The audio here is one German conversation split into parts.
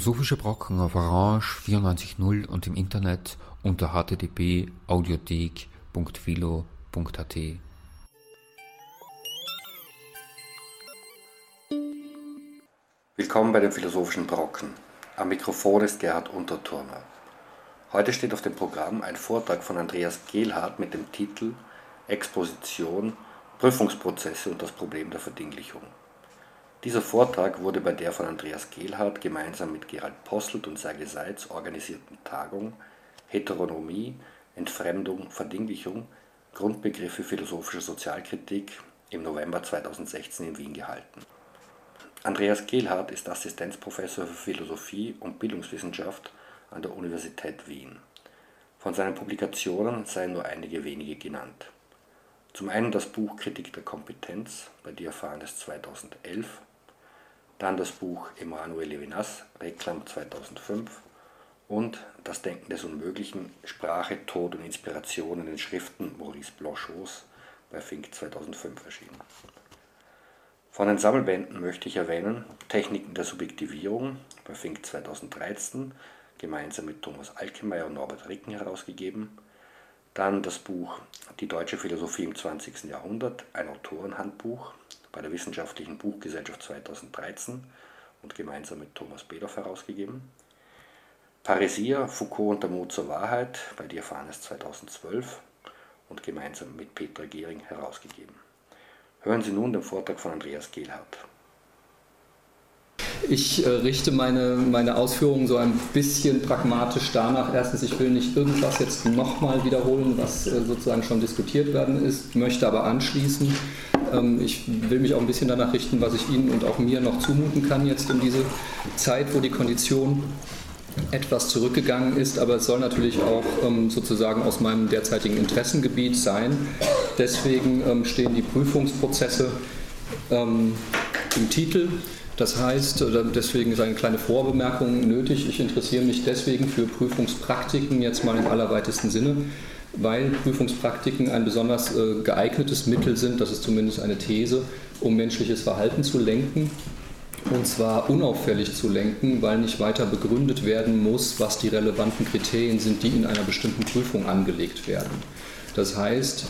Philosophische Brocken auf Orange 94.0 und im Internet unter http://audiothek.philo.at. Willkommen bei den Philosophischen Brocken. Am Mikrofon ist Gerhard Unterturner. Heute steht auf dem Programm ein Vortrag von Andreas Gehlhardt mit dem Titel Exposition, Prüfungsprozesse und das Problem der Verdinglichung. Dieser Vortrag wurde bei der von Andreas Gehlhardt gemeinsam mit Gerald Posselt und Serge Seitz organisierten Tagung Heteronomie, Entfremdung, Verdinglichung – Grundbegriffe philosophischer Sozialkritik im November 2016 in Wien gehalten. Andreas Gehlhardt ist Assistenzprofessor für Philosophie und Bildungswissenschaft an der Universität Wien. Von seinen Publikationen seien nur einige wenige genannt. Zum einen das Buch Kritik der Kompetenz bei Diaphanes 2011 dann das Buch Emanuel Levinas, Reklam 2005 und Das Denken des Unmöglichen, Sprache, Tod und Inspiration in den Schriften Maurice Blanchots bei Fink 2005 erschienen. Von den Sammelbänden möchte ich erwähnen Techniken der Subjektivierung bei Fink 2013, gemeinsam mit Thomas Alkemeyer und Norbert Ricken herausgegeben. Dann das Buch Die deutsche Philosophie im 20. Jahrhundert, ein Autorenhandbuch bei der Wissenschaftlichen Buchgesellschaft 2013 und gemeinsam mit Thomas Bedoff herausgegeben. Parisia, Foucault und der Mut zur Wahrheit bei Diaphanes 2012 und gemeinsam mit Petra Gehring herausgegeben. Hören Sie nun den Vortrag von Andreas Gehlhardt. Ich äh, richte meine, meine Ausführungen so ein bisschen pragmatisch danach. Erstens, ich will nicht irgendwas jetzt nochmal wiederholen, was äh, sozusagen schon diskutiert werden ist, möchte aber anschließen ähm, ich will mich auch ein bisschen danach richten, was ich Ihnen und auch mir noch zumuten kann jetzt in diese Zeit, wo die Kondition etwas zurückgegangen ist, aber es soll natürlich auch ähm, sozusagen aus meinem derzeitigen Interessengebiet sein. Deswegen ähm, stehen die Prüfungsprozesse im Titel. Das heißt, deswegen ist eine kleine Vorbemerkung nötig. Ich interessiere mich deswegen für Prüfungspraktiken jetzt mal im allerweitesten Sinne weil Prüfungspraktiken ein besonders äh, geeignetes Mittel sind, das ist zumindest eine These, um menschliches Verhalten zu lenken. Und zwar unauffällig zu lenken, weil nicht weiter begründet werden muss, was die relevanten Kriterien sind, die in einer bestimmten Prüfung angelegt werden. Das heißt,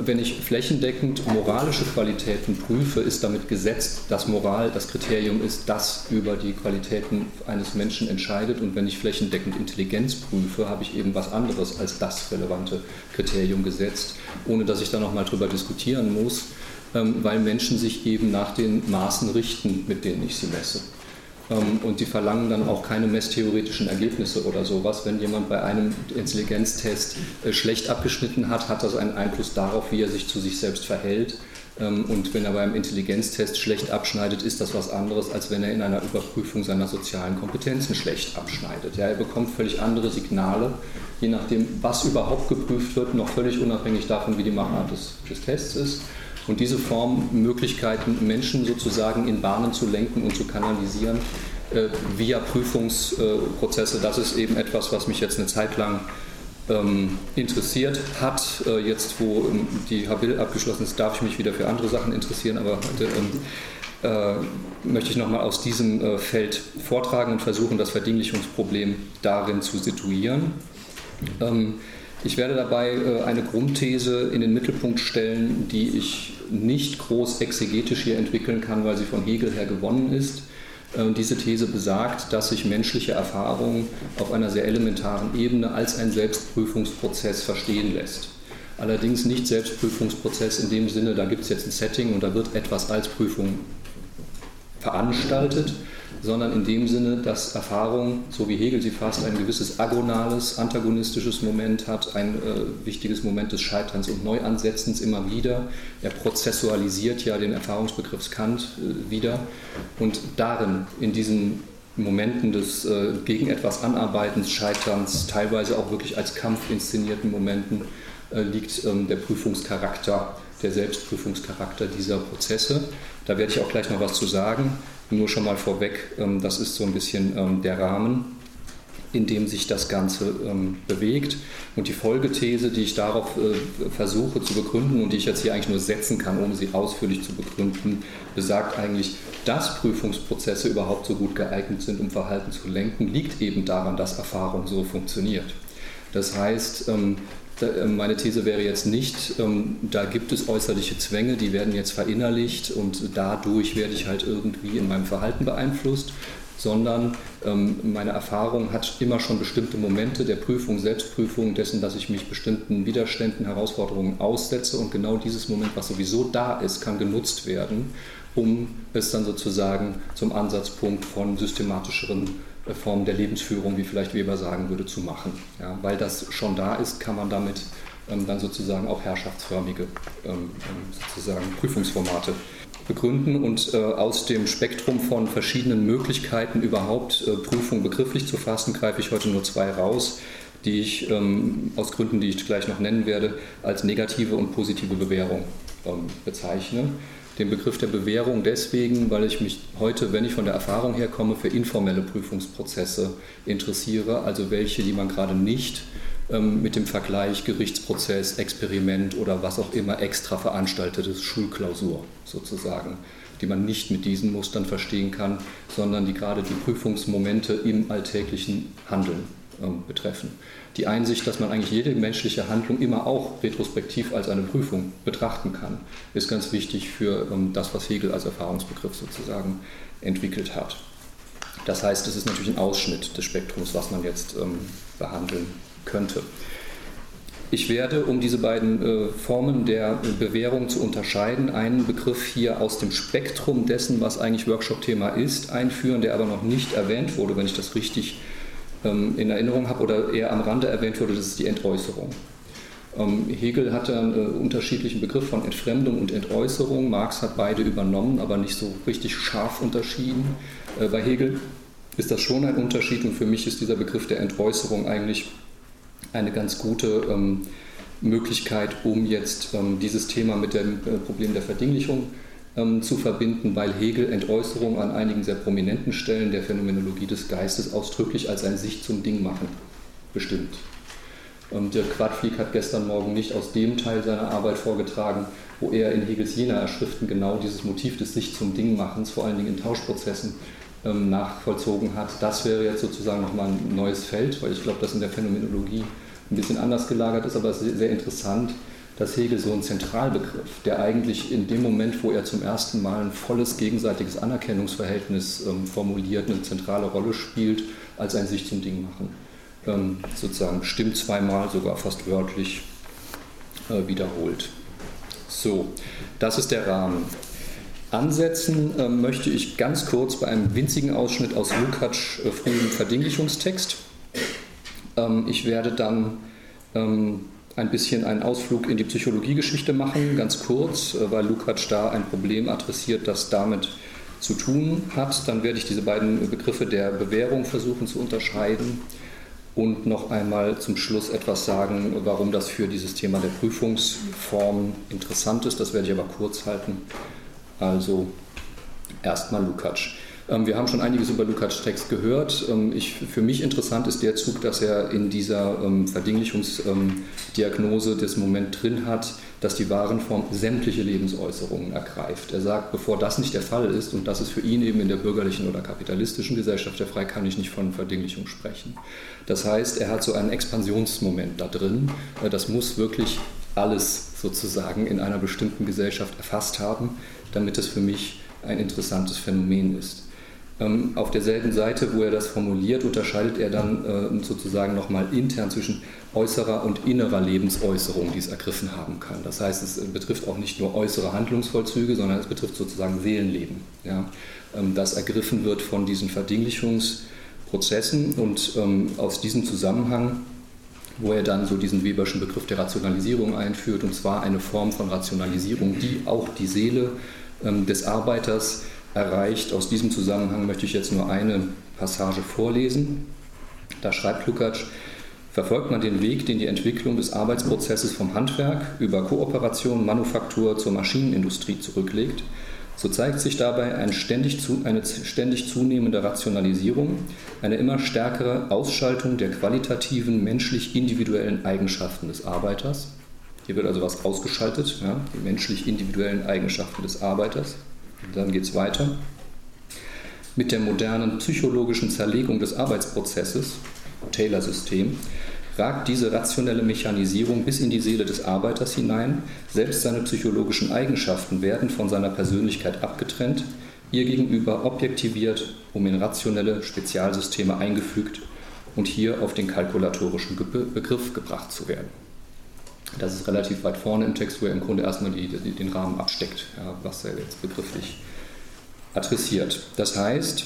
wenn ich flächendeckend moralische Qualitäten prüfe, ist damit gesetzt, dass Moral das Kriterium ist, das über die Qualitäten eines Menschen entscheidet. Und wenn ich flächendeckend Intelligenz prüfe, habe ich eben was anderes als das relevante Kriterium gesetzt, ohne dass ich da nochmal drüber diskutieren muss, ähm, weil Menschen sich eben nach den Maßen richten, mit denen ich sie messe. Ähm, und die verlangen dann auch keine messtheoretischen Ergebnisse oder sowas. Wenn jemand bei einem Intelligenztest äh, schlecht abgeschnitten hat, hat das einen Einfluss darauf, wie er sich zu sich selbst verhält. Ähm, und wenn er beim Intelligenztest schlecht abschneidet, ist das was anderes, als wenn er in einer Überprüfung seiner sozialen Kompetenzen schlecht abschneidet. Ja, er bekommt völlig andere Signale, je nachdem, was überhaupt geprüft wird, noch völlig unabhängig davon, wie die Machart des, des Tests ist. Und diese Form, Möglichkeiten, Menschen sozusagen in Bahnen zu lenken und zu kanalisieren, äh, via Prüfungsprozesse, das ist eben etwas, was mich jetzt eine Zeit lang ähm, interessiert hat. Äh, jetzt, wo ähm, die Habil abgeschlossen ist, darf ich mich wieder für andere Sachen interessieren, aber heute ähm, äh, möchte ich nochmal aus diesem äh, Feld vortragen und versuchen, das Verdinglichungsproblem darin zu situieren. Ähm, ich werde dabei äh, eine Grundthese in den Mittelpunkt stellen, die ich nicht groß exegetisch hier entwickeln kann, weil sie von Hegel her gewonnen ist. Äh, diese These besagt, dass sich menschliche Erfahrung auf einer sehr elementaren Ebene als ein Selbstprüfungsprozess verstehen lässt. Allerdings nicht Selbstprüfungsprozess in dem Sinne, da gibt es jetzt ein Setting und da wird etwas als Prüfung veranstaltet, sondern in dem Sinne, dass Erfahrung, so wie Hegel sie fasst, ein gewisses agonales, antagonistisches Moment hat, ein äh, wichtiges Moment des Scheiterns und Neuansetzens immer wieder. Er prozessualisiert ja den Erfahrungsbegriff Kant äh, wieder und darin, in diesen Momenten des äh, gegen etwas Anarbeitens, Scheiterns, teilweise auch wirklich als Kampf inszenierten Momenten, äh, liegt ähm, der Prüfungscharakter, der Selbstprüfungscharakter dieser Prozesse. Da werde ich auch gleich noch was zu sagen. Nur schon mal vorweg, ähm, das ist so ein bisschen ähm, der Rahmen. in dem sich das Ganze ähm, bewegt. Und die Folgethese, die ich darauf äh, versuche zu begründen und die ich jetzt hier eigentlich nur setzen kann, um sie ausführlich zu begründen, besagt eigentlich, dass Prüfungsprozesse überhaupt so gut geeignet sind, um Verhalten zu lenken, liegt eben daran, dass Erfahrung so funktioniert. Das heißt, meine These wäre jetzt nicht, ähm, da gibt es äußerliche Zwänge, die werden jetzt verinnerlicht und dadurch werde ich halt irgendwie in meinem Verhalten beeinflusst, sondern ähm, meine Erfahrung hat immer schon bestimmte Momente der Prüfung, Selbstprüfung, dessen, dass ich mich bestimmten Widerständen, Herausforderungen aussetze und genau dieses Moment, was sowieso da ist, kann genutzt werden, um es dann sozusagen zum Ansatzpunkt von systematischeren Formen der Lebensführung, wie vielleicht Weber sagen würde, zu machen. Ja, weil das schon da ist, kann man damit ähm, dann sozusagen auch herrschaftsförmige ähm, ähm sozusagen Prüfungsformate begründen und äh, aus dem Spektrum von verschiedenen Möglichkeiten überhaupt äh, Prüfung begrifflich zu fassen, greife ich heute nur zwei raus, die ich ähm, aus Gründen, die ich gleich noch nennen werde, als negative und positive Bewährung ähm, bezeichne. Den Begriff der Bewährung deswegen, weil ich mich heute, wenn ich von der Erfahrung her komme, für informelle Prüfungsprozesse interessiere, also welche, die man gerade nicht ähm, mit dem Vergleich Gerichtsprozess, Experiment oder was auch immer extra veranstaltetes Schulklausur sozusagen, die man nicht mit diesen Mustern verstehen kann, sondern die gerade die Prüfungsmomente im alltäglichen Handeln betreffen. Die Einsicht, dass man eigentlich jede menschliche Handlung immer auch retrospektiv als eine Prüfung betrachten kann, ist ganz wichtig für ähm, das, was Hegel als Erfahrungsbegriff sozusagen entwickelt hat. Das heißt, es ist natürlich ein Ausschnitt des Spektrums, was man jetzt behandeln könnte. Ich werde, um diese beiden äh, Formen der Bewährung zu unterscheiden, einen Begriff hier aus dem Spektrum dessen, was eigentlich Workshop-Thema ist, einführen, der aber noch nicht erwähnt wurde, wenn ich das richtig ähm, in Erinnerung habe oder eher am Rande erwähnt wurde, das ist die Entäußerung. Ähm, Hegel hatte einen äh, unterschiedlichen Begriff von Entfremdung und Entäußerung. Marx hat beide übernommen, aber nicht so richtig scharf unterschieden. Äh, bei Hegel ist das schon ein Unterschied und für mich ist dieser Begriff der Entäußerung eigentlich eine ganz gute ähm, Möglichkeit, um jetzt ähm, dieses Thema mit dem äh, Problem der Verdinglichung ähm, zu verbinden, weil Hegel Entäußerung an einigen sehr prominenten Stellen der Phänomenologie des Geistes ausdrücklich als ein Sich zum Ding machen bestimmt. Und Dirk Quadflieg hat gestern Morgen nicht aus dem Teil seiner Arbeit vorgetragen, wo er in Hegels Jena-Erschriften genau dieses Motiv des Sich zum Ding machens, vor allen Dingen in Tauschprozessen, ähm, nachvollzogen hat. Das wäre jetzt sozusagen nochmal ein neues Feld, weil ich glaube, das in der Phänomenologie ein bisschen anders gelagert ist, aber sehr interessant, dass Hegel so ein Zentralbegriff, der eigentlich in dem Moment, wo er zum ersten Mal ein volles gegenseitiges Anerkennungsverhältnis ähm, formuliert, eine zentrale Rolle spielt, als ein sich zum Ding machen. Ähm, sozusagen stimmt zweimal, sogar fast wörtlich äh, wiederholt. So, das ist der Rahmen. Ansetzen äh, möchte ich ganz kurz bei einem winzigen Ausschnitt aus Lukács äh, frühem Verdinglichungstext. Ähm, ich werde dann ähm, ein bisschen einen Ausflug in die Psychologiegeschichte machen, ganz kurz, äh, weil Lukács da ein Problem adressiert, das damit zu tun hat. Dann werde ich diese beiden Begriffe der Bewährung versuchen zu unterscheiden und noch einmal zum Schluss etwas sagen, warum das für dieses Thema der Prüfungsform interessant ist. Das werde ich aber kurz halten. Also erstmal Lukács. Ähm, wir haben schon einiges über Lukács Text gehört. Ähm, ich, für mich interessant ist der Zug, dass er in dieser ähm, Verdinglichungsdiagnose das Moment drin hat, dass die Warenform sämtliche Lebensäußerungen ergreift. Er sagt, bevor das nicht der Fall ist, und das ist für ihn eben in der bürgerlichen oder kapitalistischen Gesellschaft der Fall, kann ich nicht von Verdinglichung sprechen. Das heißt, er hat so einen Expansionsmoment da drin. Äh, das muss wirklich alles sozusagen in einer bestimmten Gesellschaft erfasst haben, damit es für mich ein interessantes Phänomen ist. Ähm, auf derselben Seite, wo er das formuliert, unterscheidet er dann äh, sozusagen nochmal intern zwischen äußerer und innerer Lebensäußerung, die es ergriffen haben kann. Das heißt, es betrifft auch nicht nur äußere Handlungsvollzüge, sondern es betrifft sozusagen Seelenleben, ja, ähm, das ergriffen wird von diesen Verdinglichungsprozessen und ähm, aus diesem Zusammenhang wo er dann so diesen Weberschen Begriff der Rationalisierung einführt, und zwar eine Form von Rationalisierung, die auch die Seele des Arbeiters erreicht. Aus diesem Zusammenhang möchte ich jetzt nur eine Passage vorlesen. Da schreibt Lukács, verfolgt man den Weg, den die Entwicklung des Arbeitsprozesses vom Handwerk über Kooperation, Manufaktur zur Maschinenindustrie zurücklegt, So zeigt sich dabei ständig zu, eine ständig zunehmende Rationalisierung, eine immer stärkere Ausschaltung der qualitativen, menschlich individuellen Eigenschaften des Arbeiters. Hier wird also was ausgeschaltet, ja, die menschlich individuellen Eigenschaften des Arbeiters. Dann geht es weiter. Mit der modernen psychologischen Zerlegung des Arbeitsprozesses, Taylor-System, ragt diese rationelle Mechanisierung bis in die Seele des Arbeiters hinein, selbst seine psychologischen Eigenschaften werden von seiner Persönlichkeit abgetrennt, ihr gegenüber objektiviert, um in rationelle Spezialsysteme eingefügt und hier auf den kalkulatorischen Begriff gebracht zu werden. Das ist relativ weit vorne im Text, wo er im Grunde erstmal die, die, den Rahmen absteckt, ja, was er jetzt begrifflich adressiert. Das heißt,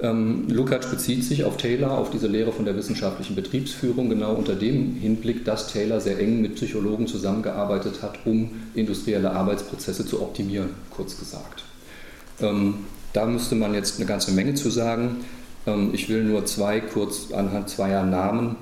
ähm, Lukács bezieht sich auf Taylor, auf diese Lehre von der wissenschaftlichen Betriebsführung, genau unter dem Hinblick, dass Taylor sehr eng mit Psychologen zusammengearbeitet hat, um industrielle Arbeitsprozesse zu optimieren, kurz gesagt. Ähm, da müsste man jetzt eine ganze Menge zu sagen. Ähm, ich will nur zwei kurz anhand zweier Namen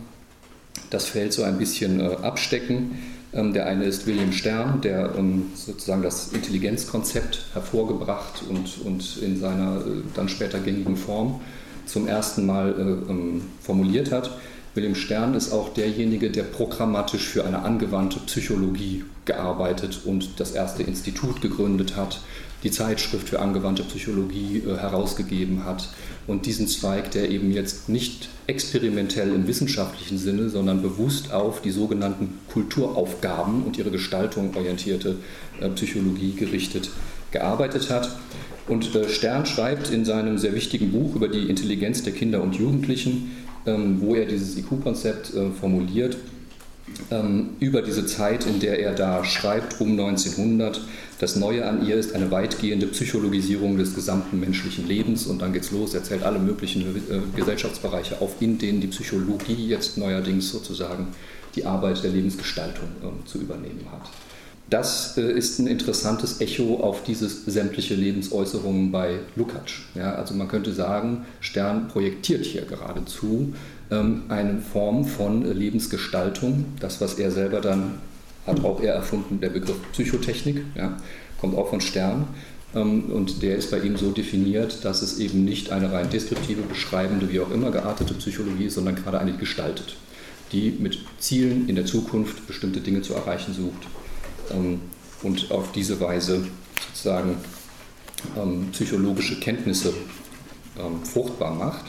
das Feld so ein bisschen äh, abstecken. Ähm, der eine ist William Stern, der ähm, sozusagen das Intelligenzkonzept hervorgebracht und, und in seiner äh, dann später gängigen Form zum ersten Mal äh, ähm, formuliert hat. William Stern ist auch derjenige, der programmatisch für eine angewandte Psychologie gearbeitet und das erste Institut gegründet hat, die Zeitschrift für angewandte Psychologie äh, herausgegeben hat und diesen Zweig, der eben jetzt nicht experimentell im wissenschaftlichen Sinne, sondern bewusst auf die sogenannten Kulturaufgaben und ihre Gestaltung orientierte äh, Psychologie gerichtet gearbeitet hat. Und äh, Stern schreibt in seinem sehr wichtigen Buch über die Intelligenz der Kinder und Jugendlichen, ähm, wo er dieses IQ-Konzept formuliert, ähm, über diese Zeit, in der er da schreibt, um 1900. Das Neue an ihr ist eine weitgehende Psychologisierung des gesamten menschlichen Lebens und dann geht's los, er zählt alle möglichen äh, Gesellschaftsbereiche auf, in denen die Psychologie jetzt neuerdings sozusagen die Arbeit der Lebensgestaltung äh, zu übernehmen hat. Das äh, ist ein interessantes Echo auf dieses sämtliche Lebensäußerungen bei Lukács. Ja, also man könnte sagen, Stern projektiert hier geradezu ähm, eine Form von Lebensgestaltung. Das, was er selber dann hat auch er erfunden, der Begriff Psychotechnik, ja, kommt auch von Stern. Ähm, und der ist bei ihm so definiert, dass es eben nicht eine rein deskriptive, beschreibende, wie auch immer geartete Psychologie ist, sondern gerade eine gestaltet, die mit Zielen in der Zukunft bestimmte Dinge zu erreichen sucht ähm, und auf diese Weise sozusagen psychologische Kenntnisse fruchtbar macht.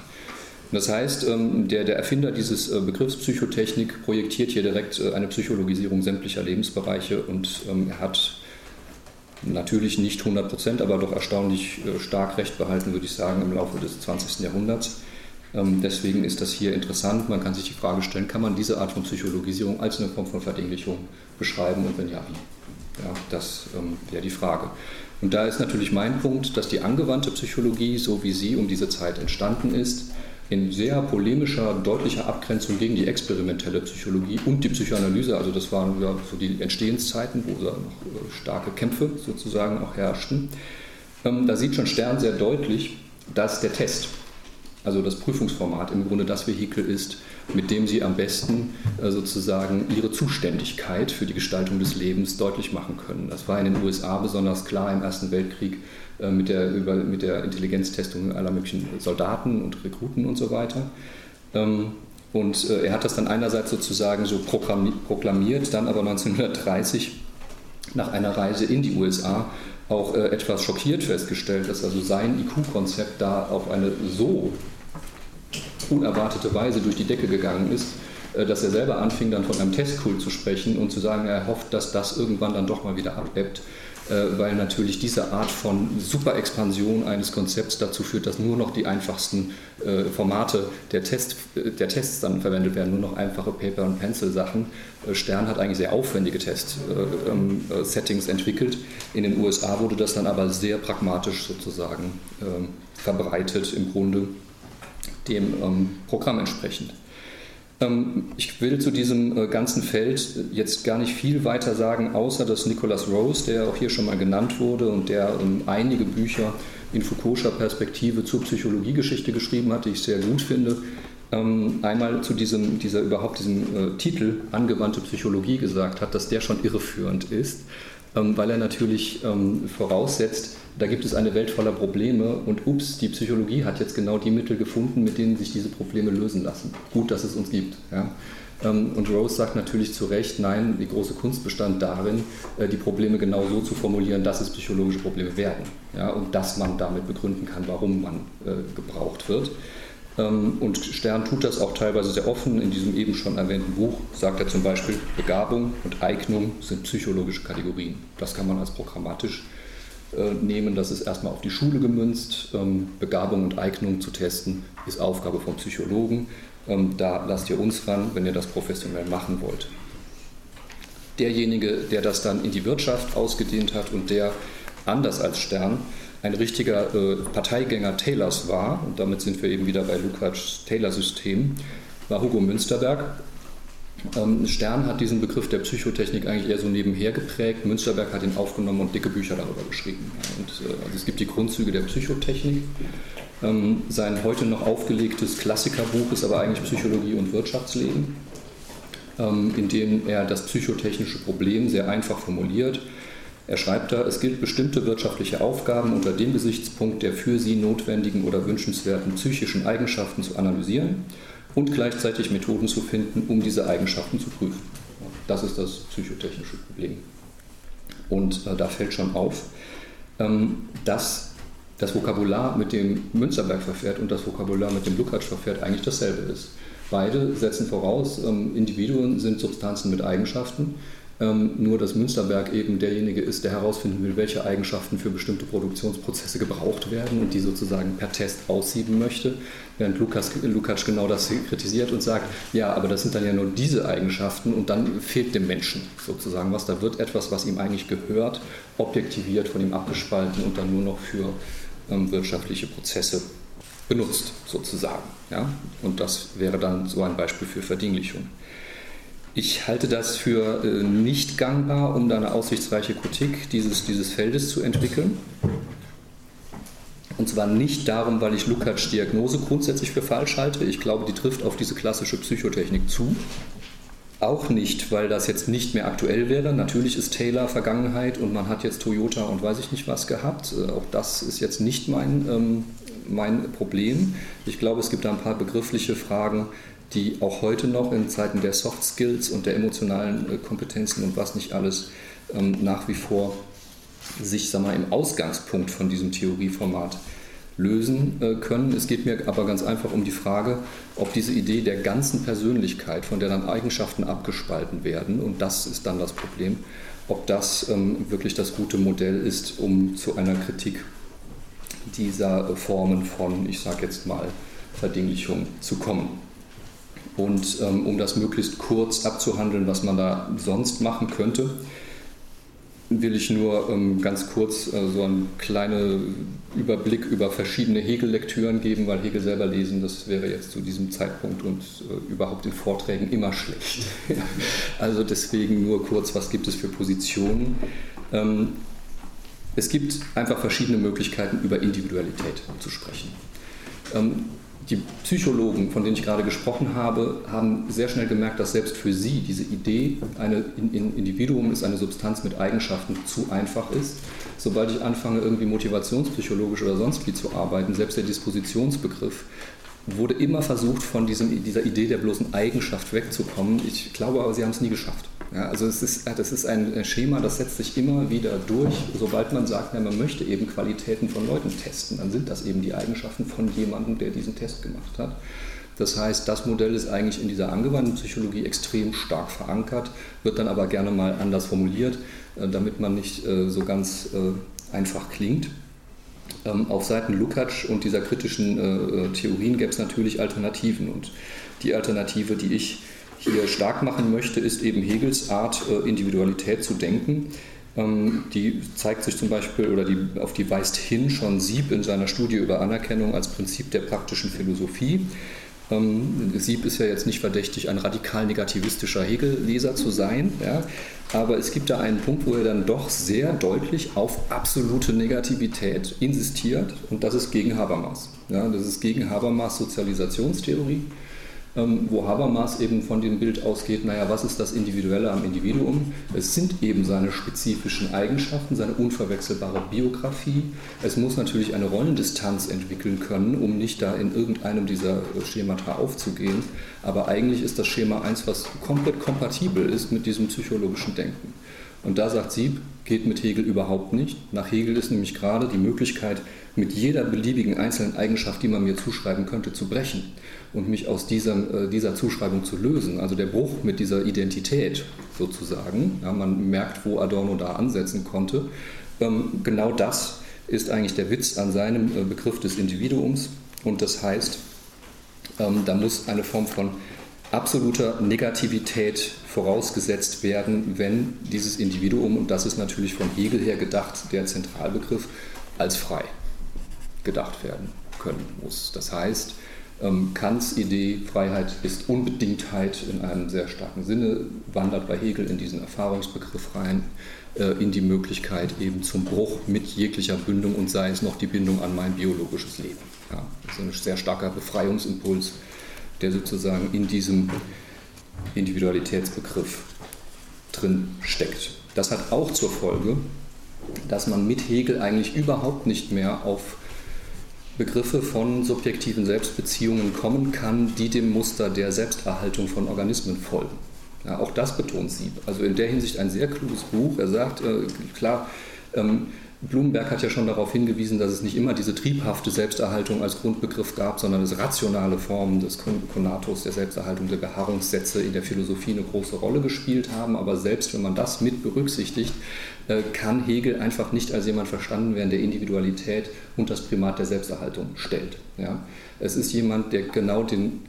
Das heißt, ähm, der, der Erfinder dieses äh, Begriffs Psychotechnik projektiert hier direkt äh, eine Psychologisierung sämtlicher Lebensbereiche und ähm, er hat natürlich nicht 100 Prozent, aber doch erstaunlich äh, stark recht behalten, würde ich sagen, im Laufe des 20. Jahrhunderts. Ähm, deswegen ist das hier interessant. Man kann sich die Frage stellen, kann man diese Art von Psychologisierung als eine Form von Verdinglichung beschreiben und wenn ja, wie? Ja, das wäre die Frage. Und da ist natürlich mein Punkt, dass die angewandte Psychologie, so wie sie um diese Zeit entstanden ist, in sehr polemischer, deutlicher Abgrenzung gegen die experimentelle Psychologie und die Psychoanalyse. Also das waren ja so die Entstehenszeiten, wo noch äh, starke Kämpfe sozusagen auch herrschten. Ähm, da sieht schon Stern sehr deutlich, dass der Test, also das Prüfungsformat im Grunde das Vehikel ist, mit dem sie am besten äh, sozusagen ihre Zuständigkeit für die Gestaltung des Lebens deutlich machen können. Das war in den USA besonders klar im Ersten Weltkrieg mit der, über, mit der Intelligenztestung aller möglichen Soldaten und Rekruten und so weiter. Ähm, und äh, er hat das dann einerseits sozusagen so proklamiert, dann aber 1930 nach einer Reise in die USA auch äh, etwas schockiert festgestellt, dass also sein IQ-Konzept da auf eine so unerwartete Weise durch die Decke gegangen ist, dass er selber anfing dann von einem Testkult zu sprechen und zu sagen, er hofft, dass das irgendwann dann doch mal wieder abebbt äh, weil natürlich diese Art von Superexpansion eines Konzepts dazu führt, dass nur noch die einfachsten äh, Formate der, Test, äh, der Tests dann verwendet werden, nur noch einfache Paper- und Pencil-Sachen. Stern hat eigentlich sehr aufwendige Test-Settings ähm, entwickelt. In den USA wurde das dann aber sehr pragmatisch sozusagen ähm, verbreitet, im Grunde dem ähm, Programm entsprechend. Ähm, ich will zu diesem äh, ganzen Feld jetzt gar nicht viel weiter sagen, außer dass Nicholas Rose, der auch hier schon mal genannt wurde und der ähm, einige Bücher in Foucault'scher Perspektive zur Psychologiegeschichte geschrieben hat, die ich sehr gut finde, ähm, einmal zu diesem, dieser überhaupt diesem äh, Titel angewandte Psychologie gesagt hat, dass der schon irreführend ist weil er natürlich ähm, voraussetzt, da gibt es eine Welt voller Probleme und ups, die Psychologie hat jetzt genau die Mittel gefunden, mit denen sich diese Probleme lösen lassen. Gut, dass es uns gibt. Ja. Ähm, und Rose sagt natürlich zu Recht, nein, die große Kunst bestand darin, äh, die Probleme genau so zu formulieren, dass es psychologische Probleme werden. Ja, und dass man damit begründen kann, warum man äh, gebraucht wird. Ähm, und Stern tut das auch teilweise sehr offen. In diesem eben schon erwähnten Buch sagt er zum Beispiel, Begabung und Eignung sind psychologische Kategorien. Das kann man als programmatisch äh, nehmen. Das ist erstmal auf die Schule gemünzt. Ähm, Begabung und Eignung zu testen ist Aufgabe von Psychologen. Ähm, da lasst ihr uns ran, wenn ihr das professionell machen wollt. Derjenige, der das dann in die Wirtschaft ausgedehnt hat und der anders als Stern ein richtiger äh, Parteigänger Taylors war, und damit sind wir eben wieder bei Lukács Taylor-System, war Hugo Münsterberg. Ähm, Stern hat diesen Begriff der Psychotechnik eigentlich eher so nebenher geprägt. Münsterberg hat ihn aufgenommen und dicke Bücher darüber geschrieben. Und, äh, also es gibt die Grundzüge der Psychotechnik. Ähm, sein heute noch aufgelegtes Klassikerbuch ist aber eigentlich Psychologie und Wirtschaftsleben, ähm, in dem er das psychotechnische Problem sehr einfach formuliert er schreibt da, es gilt bestimmte wirtschaftliche Aufgaben unter dem Gesichtspunkt der für sie notwendigen oder wünschenswerten psychischen Eigenschaften zu analysieren und gleichzeitig Methoden zu finden, um diese Eigenschaften zu prüfen. Das ist das psychotechnische Problem. Und äh, da fällt schon auf, ähm, dass das Vokabular, mit dem Münsterberg verfährt und das Vokabular, mit dem Lukács verfährt, eigentlich dasselbe ist. Beide setzen voraus, ähm, Individuen sind Substanzen mit Eigenschaften ähm, nur, dass Münsterberg eben derjenige ist, der herausfinden will, welche Eigenschaften für bestimmte Produktionsprozesse gebraucht werden und die sozusagen per Test aussieben möchte, während Lukas, Lukács genau das kritisiert und sagt, ja, aber das sind dann ja nur diese Eigenschaften und dann fehlt dem Menschen sozusagen was. Da wird etwas, was ihm eigentlich gehört, objektiviert, von ihm abgespalten und dann nur noch für ähm, wirtschaftliche Prozesse benutzt sozusagen. Ja? Und das wäre dann so ein Beispiel für Verdinglichung. Ich halte das für äh, nicht gangbar, um da eine aussichtsreiche Kritik dieses, dieses Feldes zu entwickeln. Und zwar nicht darum, weil ich Lukács Diagnose grundsätzlich für falsch halte. Ich glaube, die trifft auf diese klassische Psychotechnik zu. Auch nicht, weil das jetzt nicht mehr aktuell wäre. Natürlich ist Taylor Vergangenheit und man hat jetzt Toyota und weiß ich nicht was gehabt. Äh, auch das ist jetzt nicht mein, ähm, mein Problem. Ich glaube, es gibt da ein paar begriffliche Fragen, die auch heute noch in Zeiten der Soft Skills und der emotionalen äh, Kompetenzen und was nicht alles ähm, nach wie vor sich sag mal, im Ausgangspunkt von diesem Theorieformat lösen äh, können. Es geht mir aber ganz einfach um die Frage, ob diese Idee der ganzen Persönlichkeit, von der dann Eigenschaften abgespalten werden, und das ist dann das Problem, ob das ähm, wirklich das gute Modell ist, um zu einer Kritik dieser Formen von, ich sage jetzt mal, Verdinglichung zu kommen. Und ähm, um das möglichst kurz abzuhandeln, was man da sonst machen könnte, will ich nur ähm, ganz kurz äh, so einen kleinen Überblick über verschiedene Hegel-Lektüren geben, weil Hegel selber lesen, das wäre jetzt zu diesem Zeitpunkt und äh, überhaupt in Vorträgen immer schlecht. also deswegen nur kurz, was gibt es für Positionen? Ähm, es gibt einfach verschiedene Möglichkeiten, über Individualität zu sprechen. Ähm, die Psychologen, von denen ich gerade gesprochen habe, haben sehr schnell gemerkt, dass selbst für sie diese Idee, ein Individuum ist eine Substanz mit Eigenschaften, zu einfach ist. Sobald ich anfange, irgendwie motivationspsychologisch oder sonst wie zu arbeiten, selbst der Dispositionsbegriff, wurde immer versucht, von diesem, dieser Idee der bloßen Eigenschaft wegzukommen. Ich glaube aber, sie haben es nie geschafft. Ja, also es ist, das ist ein Schema, das setzt sich immer wieder durch. Sobald man sagt, ja, man möchte eben Qualitäten von Leuten testen, dann sind das eben die Eigenschaften von jemandem, der diesen Test gemacht hat. Das heißt, das Modell ist eigentlich in dieser angewandten Psychologie extrem stark verankert, wird dann aber gerne mal anders formuliert, äh, damit man nicht äh, so ganz äh, einfach klingt. Ähm, auf Seiten Lukács und dieser kritischen Theorien gäbe es natürlich Alternativen. Und die Alternative, die ich hier stark machen möchte, ist eben Hegels Art, äh, Individualität zu denken. Ähm, die zeigt sich zum Beispiel oder die, auf die weist hin schon Sieb in seiner Studie über Anerkennung als Prinzip der praktischen Philosophie. Ähm, Sieb ist ja jetzt nicht verdächtig, ein radikal negativistischer Hegel-Leser zu sein, ja, aber es gibt da einen Punkt, wo er dann doch sehr deutlich auf absolute Negativität insistiert und das ist gegen Habermas. Ja, das ist gegen Habermas Sozialisationstheorie wo Habermas eben von dem Bild ausgeht, naja, was ist das Individuelle am Individuum? Es sind eben seine spezifischen Eigenschaften, seine unverwechselbare Biografie. Es muss natürlich eine Rollendistanz entwickeln können, um nicht da in irgendeinem dieser Schemata aufzugehen. Aber eigentlich ist das Schema eins, was komplett kompatibel ist mit diesem psychologischen Denken. Und da sagt Sieb, geht mit Hegel überhaupt nicht. Nach Hegel ist nämlich gerade die Möglichkeit, mit jeder beliebigen einzelnen Eigenschaft, die man mir zuschreiben könnte, zu brechen und mich aus dieser, äh, dieser Zuschreibung zu lösen. Also der Bruch mit dieser Identität sozusagen. Ja, man merkt, wo Adorno da ansetzen konnte. Ähm, genau das ist eigentlich der Witz an seinem äh, Begriff des Individuums. Und das heißt, ähm, da muss eine Form von absoluter Negativität vorausgesetzt werden, wenn dieses Individuum, und das ist natürlich von Hegel her gedacht, der Zentralbegriff, als frei gedacht werden können muss. Das heißt, ähm, Kants Idee Freiheit ist Unbedingtheit in einem sehr starken Sinne, wandert bei Hegel in diesen Erfahrungsbegriff rein, äh, in die Möglichkeit eben zum Bruch mit jeglicher Bindung und sei es noch die Bindung an mein biologisches Leben. Ja, das ist ein sehr starker Befreiungsimpuls, der sozusagen in diesem Individualitätsbegriff drin steckt. Das hat auch zur Folge, dass man mit Hegel eigentlich überhaupt nicht mehr auf Begriffe von subjektiven Selbstbeziehungen kommen kann, die dem Muster der Selbsterhaltung von Organismen folgen. Ja, auch das betont Sieb. Also in der Hinsicht ein sehr kluges Buch. Er sagt, äh, klar, ähm, Blumenberg hat ja schon darauf hingewiesen, dass es nicht immer diese triebhafte Selbsterhaltung als Grundbegriff gab, sondern es rationale Formen des Konatus, der Selbsterhaltung, der Beharrungssätze in der Philosophie eine große Rolle gespielt haben. Aber selbst wenn man das mit berücksichtigt, äh, kann Hegel einfach nicht als jemand verstanden werden, der Individualität und das Primat der Selbsterhaltung stellt. Ja? Es ist jemand, der genau den,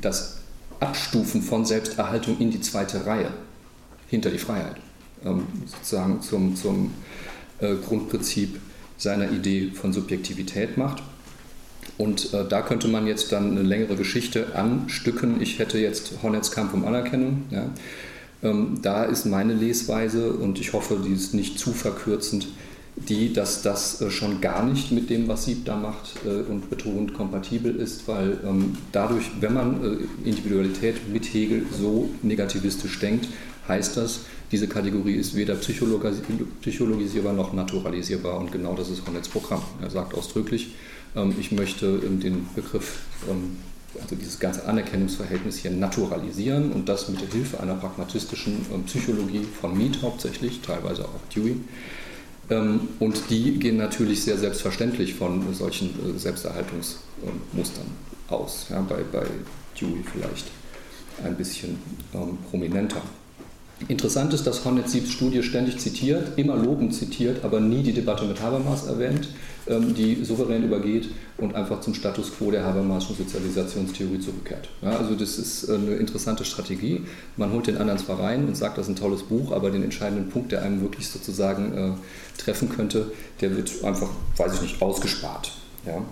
das Abstufen von Selbsterhaltung in die zweite Reihe, hinter die Freiheit, ähm, sozusagen zum, zum äh, Grundprinzip seiner Idee von Subjektivität macht. Und äh, da könnte man jetzt dann eine längere Geschichte anstücken. Ich hätte jetzt Hornets Kampf um Anerkennung. Ja. Ähm, da ist meine Lesweise, und ich hoffe, die ist nicht zu verkürzend, die, dass das äh, schon gar nicht mit dem, was Sieb da macht äh, und betont, kompatibel ist, weil ähm, dadurch, wenn man Individualität mit Hegel so negativistisch denkt, heißt das, diese Kategorie ist weder psychologisierbar noch naturalisierbar und genau das ist Hornets Programm. Er sagt ausdrücklich, ähm, ich möchte ähm, den Begriff, ähm, also dieses ganze Anerkennungsverhältnis hier naturalisieren und das mit der Hilfe einer pragmatistischen Psychologie von Mead hauptsächlich, teilweise auch Dewey. Und die gehen natürlich sehr selbstverständlich von solchen äh, Selbsterhaltungsmustern aus. Ja, bei, bei Dewey vielleicht ein bisschen prominenter. Interessant ist, dass Hornet Siebs Studie ständig zitiert, immer lobend zitiert, aber nie die Debatte mit Habermas erwähnt, ähm, die souverän übergeht und einfach zum Status quo der Habermasischen Sozialisationstheorie zurückkehrt. Ja, also das ist äh, eine interessante Strategie. Man holt den anderen zwar rein und sagt, das ist ein tolles Buch, aber den entscheidenden Punkt, der einem wirklich sozusagen äh, treffen könnte, der wird einfach, weiß ich nicht, ausgespart. Ja.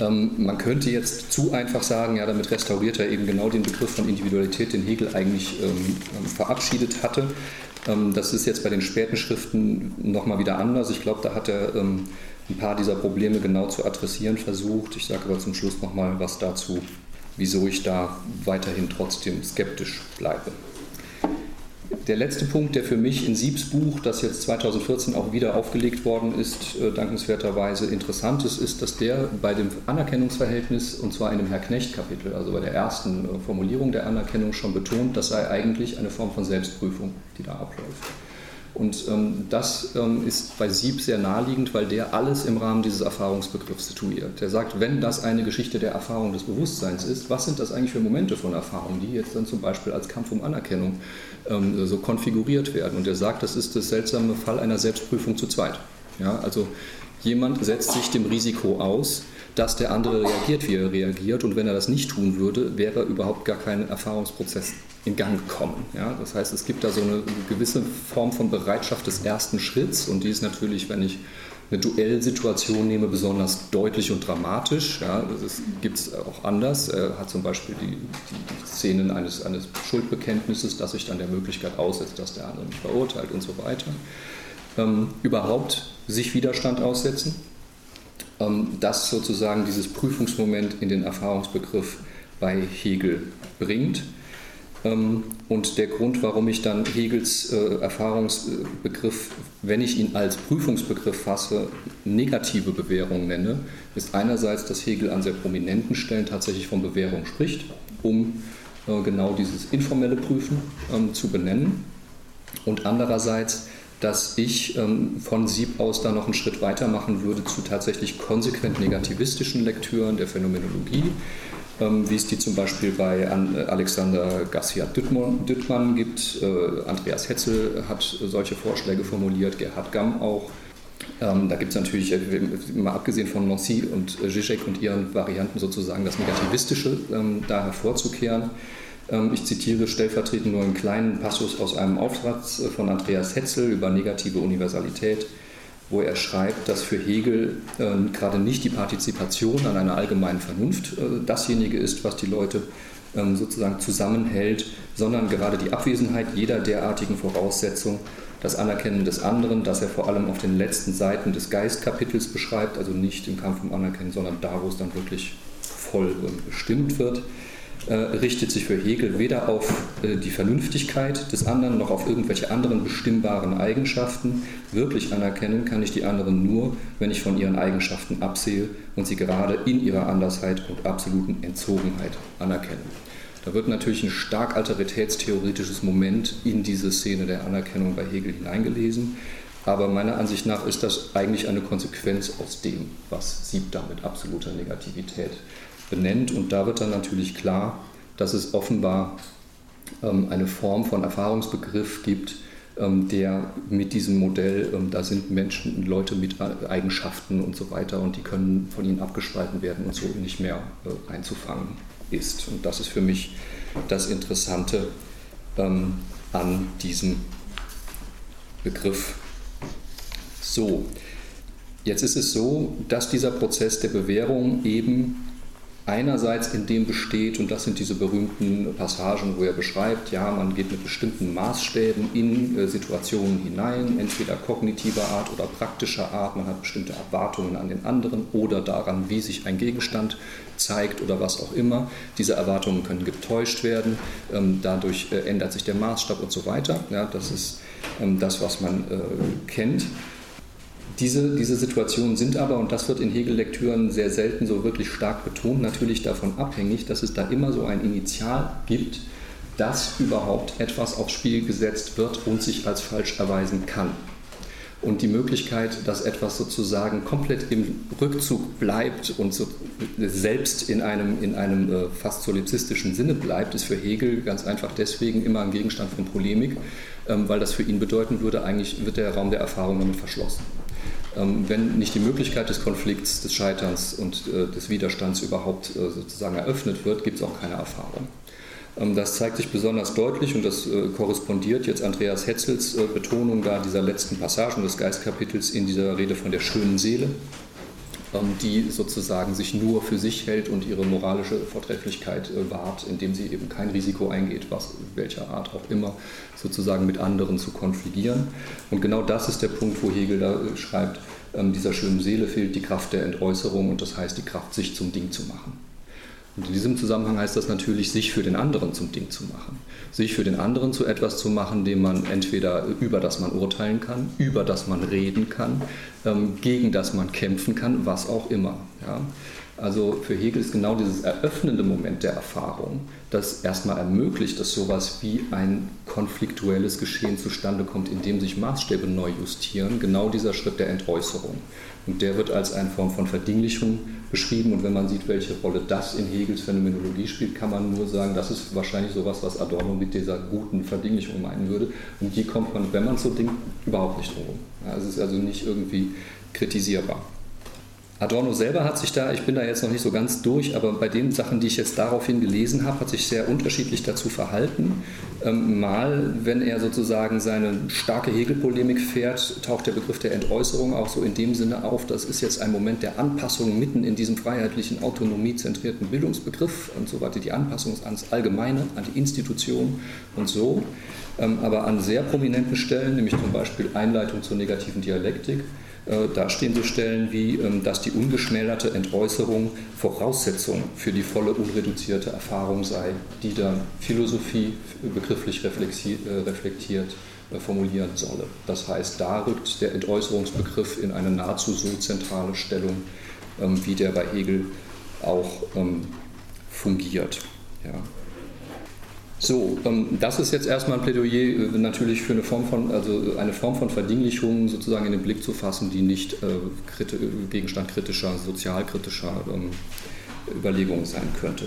Ähm, man könnte jetzt zu einfach sagen, ja, damit restauriert er eben genau den Begriff von Individualität, den Hegel eigentlich ähm, ähm verabschiedet hatte. Ähm, das ist jetzt bei den späten Schriften nochmal wieder anders. Ich glaube, da hat er ähm, ein paar dieser Probleme genau zu adressieren versucht. Ich sage aber zum Schluss nochmal was dazu, wieso ich da weiterhin trotzdem skeptisch bleibe. Der letzte Punkt, der für mich in Siebs Buch, das jetzt 2014 auch wieder aufgelegt worden ist, äh, dankenswerterweise interessant ist, ist, dass der bei dem Anerkennungsverhältnis, und zwar in dem Herr Knecht-Kapitel, also bei der ersten äh, Formulierung der Anerkennung schon betont, das sei eigentlich eine Form von Selbstprüfung, die da abläuft. Und ähm, das ähm, ist bei Sieb sehr naheliegend, weil der alles im Rahmen dieses Erfahrungsbegriffs situiert. Der sagt, wenn das eine Geschichte der Erfahrung des Bewusstseins ist, was sind das eigentlich für Momente von Erfahrung, die jetzt dann zum Beispiel als Kampf um Anerkennung ähm, so konfiguriert werden? Und er sagt, das ist der seltsame Fall einer Selbstprüfung zu zweit. Ja, also jemand setzt sich dem Risiko aus, dass der andere reagiert, wie er reagiert. Und wenn er das nicht tun würde, wäre überhaupt gar kein Erfahrungsprozess in Gang kommen. Ja? Das heißt, es gibt da so eine gewisse Form von Bereitschaft des ersten Schritts und die ist natürlich, wenn ich eine Duellsituation nehme, besonders deutlich und dramatisch. Ja? Das gibt es auch anders. Er hat zum Beispiel die, die, Szenen eines, eines Schuldbekenntnisses, das sich dann der Möglichkeit aussetzt, dass der andere mich verurteilt und so weiter. Ähm, überhaupt sich Widerstand aussetzen, ähm, dass sozusagen dieses Prüfungsmoment in den Erfahrungsbegriff bei Hegel bringt. Ähm, und der Grund, warum ich dann Hegels äh, Erfahrungsbegriff, wenn ich ihn als Prüfungsbegriff fasse, negative Bewährung nenne, ist einerseits, dass Hegel an sehr prominenten Stellen tatsächlich von Bewährung spricht, um äh, genau dieses informelle Prüfen ähm, zu benennen. Und andererseits, dass ich ähm, von Sieb aus da noch einen Schritt weiter machen würde zu tatsächlich konsequent negativistischen Lektüren der Phänomenologie, wie es die zum Beispiel bei äh, Alexander Garcia Düttmann gibt. Äh, Andreas Hetzel hat solche Vorschläge formuliert, Gerhard Gamm auch. Ähm, da gibt es natürlich, äh, mal abgesehen von Nancy und Zizek und ihren Varianten sozusagen, das Negativistische ähm, da hervorzukehren. Ich zitiere stellvertretend nur einen kleinen Passus aus einem Aufsatz von Andreas Hetzel über negative Universalität wo er schreibt, dass für Hegel äh, gerade nicht die Partizipation an einer allgemeinen Vernunft äh, dasjenige ist, was die Leute ähm, sozusagen zusammenhält, sondern gerade die Abwesenheit jeder derartigen Voraussetzung, das Anerkennen des anderen, das er vor allem auf den letzten Seiten des Geistkapitels beschreibt, also nicht im Kampf um Anerkennen, sondern da, wo es dann wirklich voll äh, bestimmt wird äh, richtet sich für Hegel weder auf äh, die Vernünftigkeit des anderen noch auf irgendwelche anderen bestimmbaren Eigenschaften. Wirklich anerkennen kann ich die anderen nur, wenn ich von ihren Eigenschaften absehe und sie gerade in ihrer Andersheit und absoluten Entzogenheit anerkenne. Da wird natürlich ein stark alteritätstheoretisches Moment in diese Szene der Anerkennung bei Hegel hineingelesen. Aber meiner Ansicht nach ist das eigentlich eine Konsequenz aus dem, was Sieb da mit absoluter Negativität benennt. Und da wird dann natürlich klar, dass es offenbar ähm, eine Form von Erfahrungsbegriff gibt, ähm, der mit diesem Modell, ähm, da sind Menschen, Leute mit Eigenschaften und so weiter und die können von ihnen abgespalten werden und so nicht mehr äh, einzufangen ist. Und das ist für mich das Interessante an diesem Begriff. So, jetzt ist es so, dass dieser Prozess der Bewährung eben einerseits in dem besteht, und das sind diese berühmten Passagen, wo er beschreibt, ja, man geht mit bestimmten Maßstäben in äh, Situationen hinein, entweder kognitiver Art oder praktischer Art, man hat bestimmte Erwartungen an den anderen oder daran, wie sich ein Gegenstand zeigt oder was auch immer. Diese Erwartungen können getäuscht werden, ähm, dadurch äh, ändert sich der Maßstab und so weiter. Ja, das ist ähm, das, was man äh, kennt. Diese, diese Situationen sind aber, und das wird in Hegel-Lektüren sehr selten so wirklich stark betont, natürlich davon abhängig, dass es da immer so ein Initial gibt, dass überhaupt etwas aufs Spiel gesetzt wird und sich als falsch erweisen kann. Und die Möglichkeit, dass etwas sozusagen komplett im Rückzug bleibt und so selbst in einem, in einem äh, fast solipsistischen Sinne bleibt, ist für Hegel ganz einfach deswegen immer ein Gegenstand von Polemik, ähm, weil das für ihn bedeuten würde, eigentlich wird der Raum der Erfahrung damit verschlossen. Ähm, wenn nicht die Möglichkeit des Konflikts, des Scheiterns und äh, des Widerstands überhaupt äh, sozusagen eröffnet wird, gibt es auch keine Erfahrung. Ähm, das zeigt sich besonders deutlich und das äh, korrespondiert jetzt Andreas Hetzels Betonung da dieser letzten Passagen des Geistkapitels in dieser Rede von der schönen Seele, die sozusagen sich nur für sich hält und ihre moralische Vortrefflichkeit äh, wahrt, indem sie eben kein Risiko eingeht, was welcher Art auch immer, sozusagen mit anderen zu konfligieren. Und genau das ist der Punkt, wo Hegel da äh, schreibt, ähm, dieser schönen Seele fehlt die Kraft der Entäußerung und das heißt die Kraft, sich zum Ding zu machen. Und in diesem Zusammenhang heißt das natürlich, sich für den anderen zum Ding zu machen. Sich für den anderen zu etwas zu machen, dem man entweder über das man urteilen kann, über das man reden kann, ähm, gegen das man kämpfen kann, was auch immer. Ja. Also für Hegel ist genau dieses eröffnende Moment der Erfahrung, das erstmal ermöglicht, dass sowas wie ein konfliktuelles Geschehen zustande kommt, in dem sich Maßstäbe neu justieren, genau dieser Schritt der Entäußerung. Und der wird als eine Form von Verdinglichung beschrieben. Und wenn man sieht, welche Rolle das in Hegels Phänomenologie spielt, kann man nur sagen, das ist wahrscheinlich sowas, was Adorno mit dieser guten Verdinglichung meinen würde. Und die kommt man, wenn man so denkt, überhaupt nicht drum. Ja, es ist also nicht irgendwie kritisierbar. Adorno selber hat sich da, ich bin da jetzt noch nicht so ganz durch, aber bei den Sachen, die ich jetzt daraufhin gelesen habe, hat sich sehr unterschiedlich dazu verhalten. Ähm, mal, wenn er sozusagen seine starke Hegelpolemik fährt, taucht der Begriff der Entäußerung auch so in dem Sinne auf, das ist jetzt ein Moment der Anpassung mitten in diesem freiheitlichen, autonomiezentrierten Bildungsbegriff und so weiter, die Anpassung ans Allgemeine, an die Institution und so. Ähm, aber an sehr prominenten Stellen, nämlich zum Beispiel Einleitung zur negativen Dialektik, äh, dastehen so Stellen wie, ähm, dass die ungeschmälerte Entäußerung Voraussetzung für die volle unreduzierte Erfahrung sei, die dann Philosophie begrifflich reflektiert formulieren solle. Das heißt, da rückt der Entäußerungsbegriff in eine nahezu so zentrale Stellung, ähm, wie der bei Hegel auch ähm, fungiert. Ja. So, ähm, das ist jetzt erstmal ein Plädoyer äh, natürlich für eine Form von, also eine Form von Verdinglichung sozusagen in den Blick zu fassen, die nicht äh, Gegenstand kritischer, sozialkritischer Überlegungen sein könnte.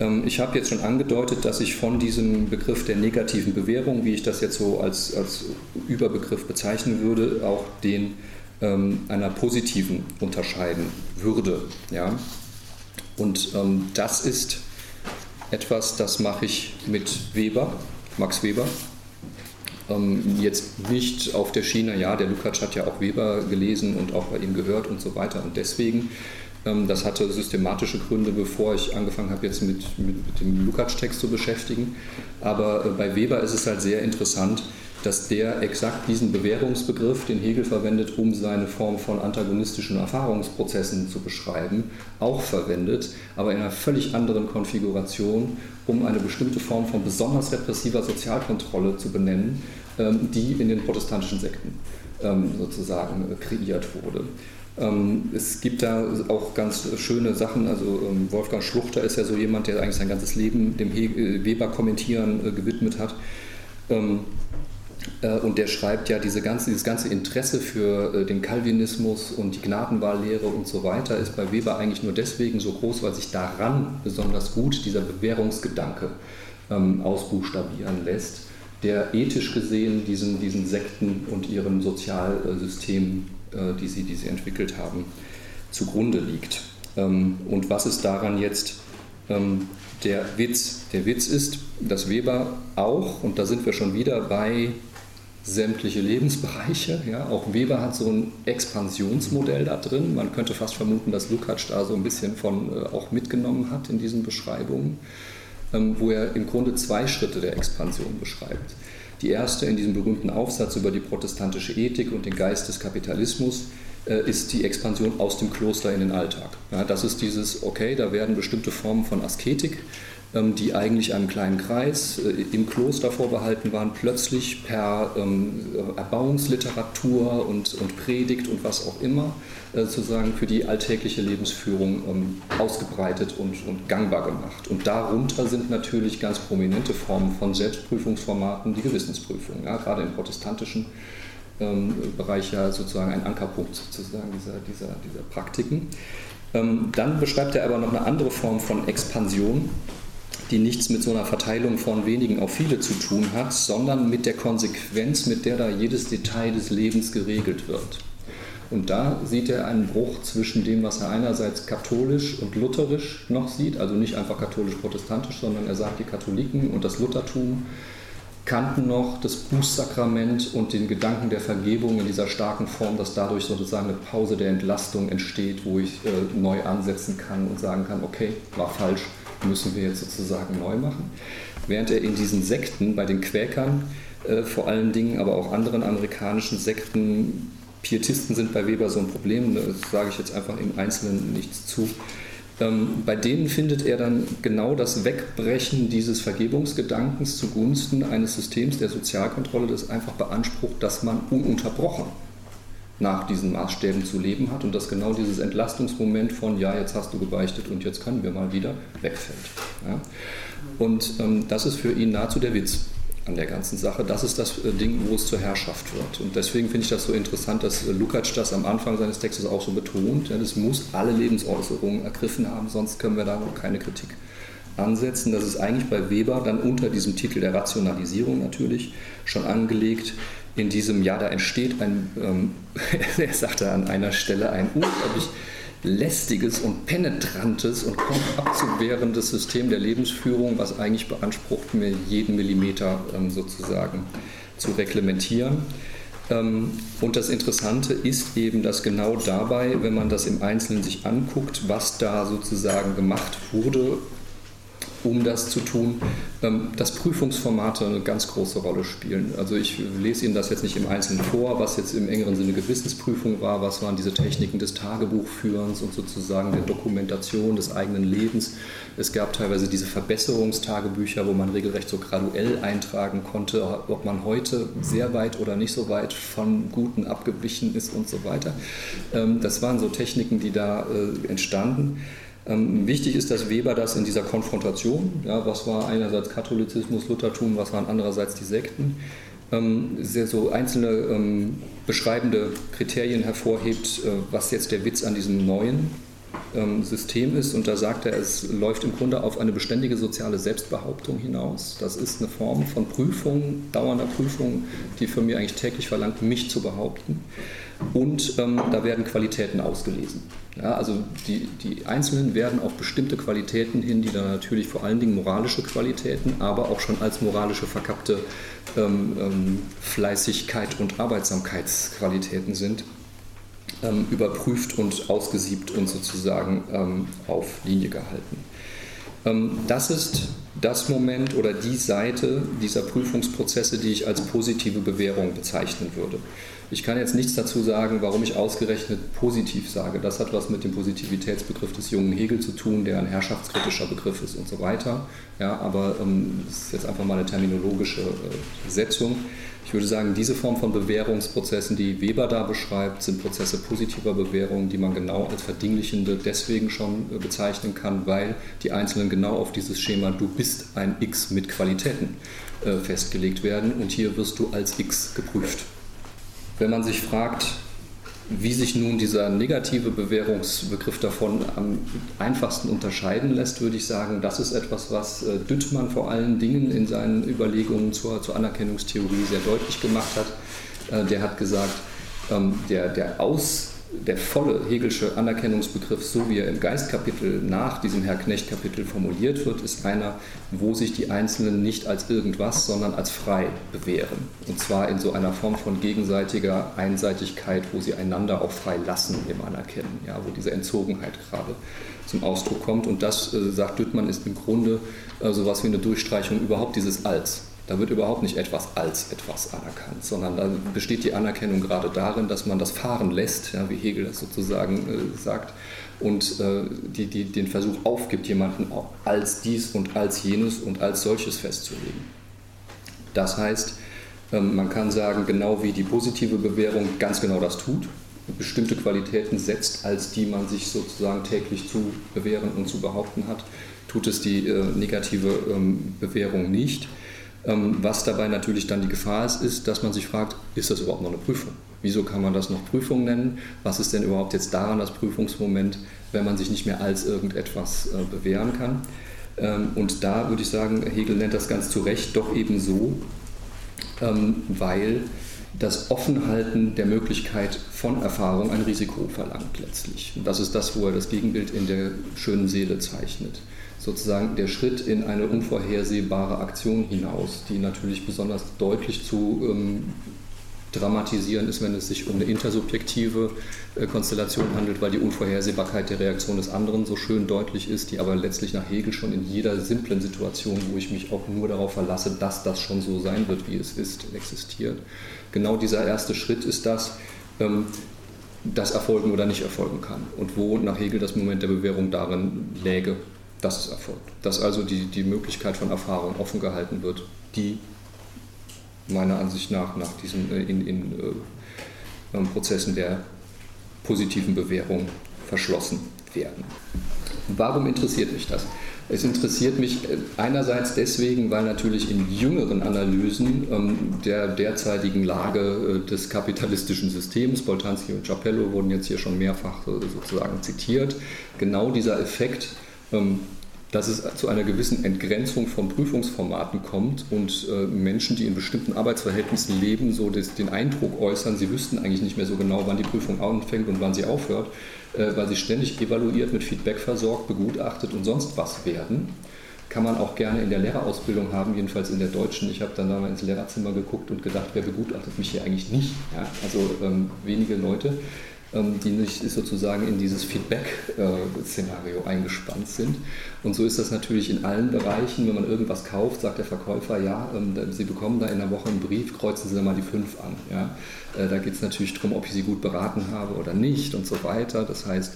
Ähm, ich habe jetzt schon angedeutet, dass ich von diesem Begriff der negativen Bewährung, wie ich das jetzt so als, als Überbegriff bezeichnen würde, auch den ähm, einer positiven unterscheiden würde. Ja? Und ähm, das ist etwas, das mache ich mit Weber, Max Weber. Ähm, jetzt nicht auf der Schiene, ja, der Lukács hat ja auch Weber gelesen und auch bei ihm gehört und so weiter. Und deswegen ähm, das hatte systematische Gründe, bevor ich angefangen habe, jetzt mit, mit, mit dem Lukács-Text zu beschäftigen. Aber äh, bei Weber ist es halt sehr interessant, dass der exakt diesen Bewährungsbegriff, den Hegel verwendet, um seine Form von antagonistischen Erfahrungsprozessen zu beschreiben, auch verwendet, aber in einer völlig anderen Konfiguration, um eine bestimmte Form von besonders repressiver Sozialkontrolle zu benennen, ähm, die in den protestantischen Sekten ähm, sozusagen äh, kreiert wurde. Ähm, es gibt da auch ganz schöne Sachen. Also Wolfgang Schluchter ist ja so jemand, der eigentlich sein ganzes Leben dem äh, Weber-Kommentieren äh, gewidmet hat. Ähm, äh, und der schreibt ja diese ganze, dieses ganze Interesse für den Calvinismus und die Gnadenwahllehre und so weiter ist bei Weber eigentlich nur deswegen so groß, weil sich daran besonders gut dieser Bewährungsgedanke ausbuchstabieren lässt, der ethisch gesehen diesen, diesen Sekten und ihrem Sozialsystem äh, die, sie, die sie entwickelt haben, zugrunde liegt. Ähm, und was ist daran jetzt ähm, der Witz? Der Witz ist, dass Weber auch, und da sind wir schon wieder bei sämtliche Lebensbereiche. Ja. Auch Weber hat so ein Expansionsmodell da drin. Man könnte fast vermuten, dass Lukács da so ein bisschen von äh, auch mitgenommen hat in diesen Beschreibungen, ähm, wo er im Grunde zwei Schritte der Expansion beschreibt. Die erste in diesem berühmten Aufsatz über die protestantische Ethik und den Geist des Kapitalismus äh, ist die Expansion aus dem Kloster in den Alltag. Ja, das ist dieses, okay, da werden bestimmte Formen von Asketik die eigentlich einem kleinen Kreis äh, im Kloster vorbehalten waren, plötzlich per ähm, Erbauungsliteratur und, und Predigt und was auch immer äh, sozusagen für die alltägliche Lebensführung ähm, ausgebreitet und, und gangbar gemacht. Und darunter sind natürlich ganz prominente Formen von Selbstprüfungsformaten die Gewissensprüfung, ja, gerade im protestantischen Bereich ja sozusagen ein Ankerpunkt sozusagen dieser, dieser, dieser Praktiken. Dann beschreibt er aber noch eine andere Form von Expansion, die nichts mit so einer Verteilung von wenigen auf viele zu tun hat, sondern mit der Konsequenz, mit der da jedes Detail des Lebens geregelt wird. Und da sieht er einen Bruch zwischen dem, was er einerseits katholisch und lutherisch noch sieht, also nicht einfach katholisch-protestantisch, sondern er sagt, die Katholiken und das Luthertum kannten noch das Bußsakrament und den Gedanken der Vergebung in dieser starken Form, dass dadurch sozusagen eine Pause der Entlastung entsteht, wo ich äh, neu ansetzen kann und sagen kann, okay, war falsch, müssen wir jetzt sozusagen neu machen. Während er in diesen Sekten, bei den Quäkern äh, vor allen Dingen, aber auch anderen amerikanischen Sekten, Pietisten sind bei Weber so ein Problem, das sage ich jetzt einfach im Einzelnen nichts zu. Ähm, bei denen findet er dann genau das Wegbrechen dieses Vergebungsgedankens zugunsten eines Systems der Sozialkontrolle, das einfach beansprucht, dass man ununterbrochen nach diesen Maßstäben zu leben hat und dass genau dieses Entlastungsmoment von, ja, jetzt hast du gebeichtet und jetzt können wir mal wieder, wegfällt. Ja? Und ähm, das ist für ihn nahezu der Witz an der ganzen Sache. Das ist das äh, Ding, wo es zur Herrschaft wird. Und deswegen finde ich das so interessant, dass äh, Lukács das am Anfang seines Textes auch so betont. Ja, das muss alle Lebensäußerungen ergriffen haben, sonst können wir da noch keine Kritik ansetzen. Das ist eigentlich bei Weber dann unter diesem Titel der Rationalisierung natürlich schon angelegt in diesem Jahr, da entsteht ein, ähm, er sagte an einer Stelle, ein unglaublich lästiges und penetrantes und kaum abzuwehrendes System der Lebensführung, was eigentlich beansprucht, mir jeden Millimeter ähm, sozusagen zu reglementieren. Ähm, und das Interessante ist eben, dass genau dabei, wenn man das im Einzelnen sich anguckt, was da sozusagen gemacht wurde, um das zu tun, ähm, dass Prüfungsformate eine ganz große Rolle spielen. Also ich lese Ihnen das jetzt nicht im Einzelnen vor, was jetzt im engeren Sinne Gewissensprüfung war, was waren diese Techniken des Tagebuchführens und sozusagen der Dokumentation des eigenen Lebens. Es gab teilweise diese Verbesserungstagebücher, wo man regelrecht so graduell eintragen konnte, ob man heute sehr weit oder nicht so weit von Guten abgewichen ist und so weiter. Ähm, das waren so Techniken, die da äh, entstanden. Ähm, wichtig ist, dass Weber das in dieser Konfrontation, ja, was war einerseits Katholizismus, Luthertum, was waren andererseits die Sekten, ähm, sehr so einzelne ähm, beschreibende Kriterien hervorhebt, äh, was jetzt der Witz an diesem neuen ähm, System ist. Und da sagt er, es läuft im Grunde auf eine beständige soziale Selbstbehauptung hinaus. Das ist eine Form von Prüfung, dauernder Prüfung, die für mich eigentlich täglich verlangt, mich zu behaupten. Und ähm, da werden Qualitäten ausgelesen. Ja, also die, die Einzelnen werden auf bestimmte Qualitäten hin, die dann natürlich vor allen Dingen moralische Qualitäten, aber auch schon als moralische verkappte ähm, ähm, Fleißigkeit und Arbeitsamkeitsqualitäten sind, ähm, überprüft und ausgesiebt und sozusagen ähm, auf Linie gehalten. Ähm, das ist das Moment oder die Seite dieser Prüfungsprozesse, die ich als positive Bewährung bezeichnen würde. Ich kann jetzt nichts dazu sagen, warum ich ausgerechnet positiv sage. Das hat was mit dem Positivitätsbegriff des jungen Hegel zu tun, der ein herrschaftskritischer Begriff ist und so weiter. Ja, aber ähm, das ist jetzt einfach mal eine terminologische äh, Setzung. Ich würde sagen, diese Form von Bewährungsprozessen, die Weber da beschreibt, sind Prozesse positiver Bewährung, die man genau als verdinglichende deswegen schon äh, bezeichnen kann, weil die Einzelnen genau auf dieses Schema du bist ein X mit Qualitäten äh, festgelegt werden und hier wirst du als X geprüft. Wenn man sich fragt, wie sich nun dieser negative Bewährungsbegriff davon am einfachsten unterscheiden lässt, würde ich sagen, das ist etwas, was äh, Düttmann vor allen Dingen in seinen Überlegungen zur, zur Anerkennungstheorie sehr deutlich gemacht hat. Äh, der hat gesagt, ähm, der, der Aus der volle Hegelsche Anerkennungsbegriff, so wie er im Geistkapitel nach diesem Herr Knecht-Kapitel formuliert wird, ist einer, wo sich die Einzelnen nicht als irgendwas, sondern als frei bewähren. Und zwar in so einer Form von gegenseitiger Einseitigkeit, wo sie einander auch frei lassen im Anerkennen, ja, wo diese Entzogenheit gerade zum Ausdruck kommt. Und das, äh, sagt Düttmann, ist im Grunde äh, so etwas wie eine Durchstreichung überhaupt dieses Als. Da wird überhaupt nicht etwas als etwas anerkannt, sondern da besteht die Anerkennung gerade darin, dass man das fahren lässt, ja, wie Hegel das sozusagen äh, sagt, und äh, die, die, den Versuch aufgibt, jemanden als dies und als jenes und als solches festzulegen. Das heißt, ähm, man kann sagen, genau wie die positive Bewährung ganz genau das tut, bestimmte Qualitäten setzt, als die man sich sozusagen täglich zu bewähren und zu behaupten hat, tut es die äh, negative ähm, Bewährung nicht. Ähm, was dabei natürlich dann die Gefahr ist, ist, dass man sich fragt, ist das überhaupt noch eine Prüfung? Wieso kann man das noch Prüfung nennen? Was ist denn überhaupt jetzt daran das Prüfungsmoment, wenn man sich nicht mehr als irgendetwas äh, bewähren kann? Ähm, und da würde ich sagen, Hegel nennt das ganz zu Recht doch eben so, ähm, weil das Offenhalten der Möglichkeit von Erfahrung ein Risiko verlangt letztlich. Und das ist das, wo er das Gegenbild in der schönen Seele zeichnet sozusagen der Schritt in eine unvorhersehbare Aktion hinaus, die natürlich besonders deutlich zu ähm, dramatisieren ist, wenn es sich um eine intersubjektive äh, Konstellation handelt, weil die Unvorhersehbarkeit der Reaktion des anderen so schön deutlich ist, die aber letztlich nach Hegel schon in jeder simplen Situation, wo ich mich auch nur darauf verlasse, dass das schon so sein wird, wie es ist, existiert. Genau dieser erste Schritt ist das, ähm, das erfolgen oder nicht erfolgen kann und wo nach Hegel das Moment der Bewährung darin läge, dass es erfolgt. Dass also die, die Möglichkeit von Erfahrung offen gehalten wird, die meiner Ansicht nach nach diesen äh, in, in äh, ähm, Prozessen der positiven Bewährung verschlossen werden. Warum interessiert mich das? Es interessiert mich äh, einerseits deswegen, weil natürlich in jüngeren Analysen ähm, der derzeitigen Lage äh, des kapitalistischen Systems, Boltanski und Capello wurden jetzt hier schon mehrfach äh, sozusagen zitiert, genau dieser Effekt dass es zu einer gewissen Entgrenzung von Prüfungsformaten kommt und äh, Menschen, die in bestimmten Arbeitsverhältnissen leben, so den Eindruck äußern, sie wüssten eigentlich nicht mehr so genau, wann die Prüfung anfängt und wann sie aufhört, äh, weil sie ständig evaluiert, mit Feedback versorgt, begutachtet und sonst was werden. Kann man auch gerne in der Lehrerausbildung haben, jedenfalls in der deutschen. Ich habe dann da mal ins Lehrerzimmer geguckt und gedacht, wer begutachtet mich hier eigentlich nicht? Ja, also ähm, wenige Leute. Ähm, die nicht sozusagen in dieses Feedback-Szenario eingespannt sind. Und so ist das natürlich in allen Bereichen. Wenn man irgendwas kauft, sagt der Verkäufer, ja, ähm, Sie bekommen da in der Woche einen Brief, kreuzen Sie da mal die 5 an. Ja. Äh, da geht es natürlich darum, ob ich Sie gut beraten habe oder nicht und so weiter. Das heißt,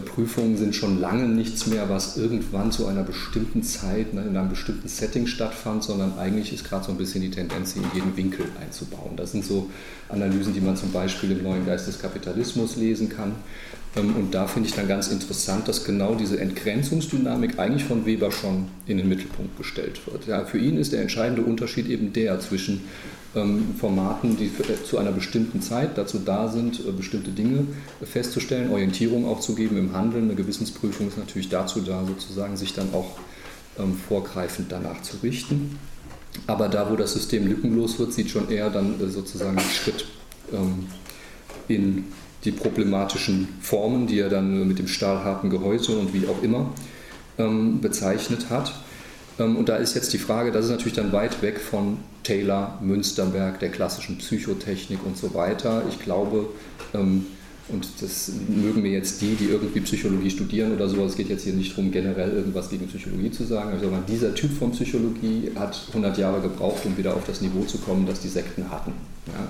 Prüfungen sind schon lange nichts mehr, was irgendwann zu einer bestimmten Zeit ne, in einem bestimmten Setting stattfand, sondern eigentlich ist gerade so ein bisschen die Tendenz, sie in jeden Winkel einzubauen. Das sind so Analysen, die man zum Beispiel im Neuen Geist des Kapitalismus lesen kann. Ähm, und da finde ich dann ganz interessant, dass genau diese Entgrenzungsdynamik eigentlich von Weber schon in den Mittelpunkt gestellt wird. Ja, für ihn ist der entscheidende Unterschied eben der zwischen Formaten, die äh, zu einer bestimmten Zeit dazu da sind, äh, bestimmte Dinge festzustellen, Orientierung auch zu geben im Handeln. Eine Gewissensprüfung ist natürlich dazu da, sozusagen sich dann auch ähm, vorgreifend danach zu richten. Aber da, wo das System lückenlos wird, sieht schon eher dann äh, sozusagen einen Schritt ähm, in die problematischen Formen, die er dann mit dem stahlharten Gehäuse und wie auch immer bezeichnet hat. Ähm, und da ist jetzt die Frage, das ist natürlich dann weit weg von Taylor, Münsterberg, der klassischen Psychotechnik und so weiter. Ich glaube, ähm, und das mögen mir jetzt die, die irgendwie Psychologie studieren oder sowas, es geht jetzt hier nicht darum, generell irgendwas gegen Psychologie zu sagen, aber also dieser Typ von Psychologie hat 100 Jahre gebraucht, um wieder auf das Niveau zu kommen, das die Sekten hatten. Ja.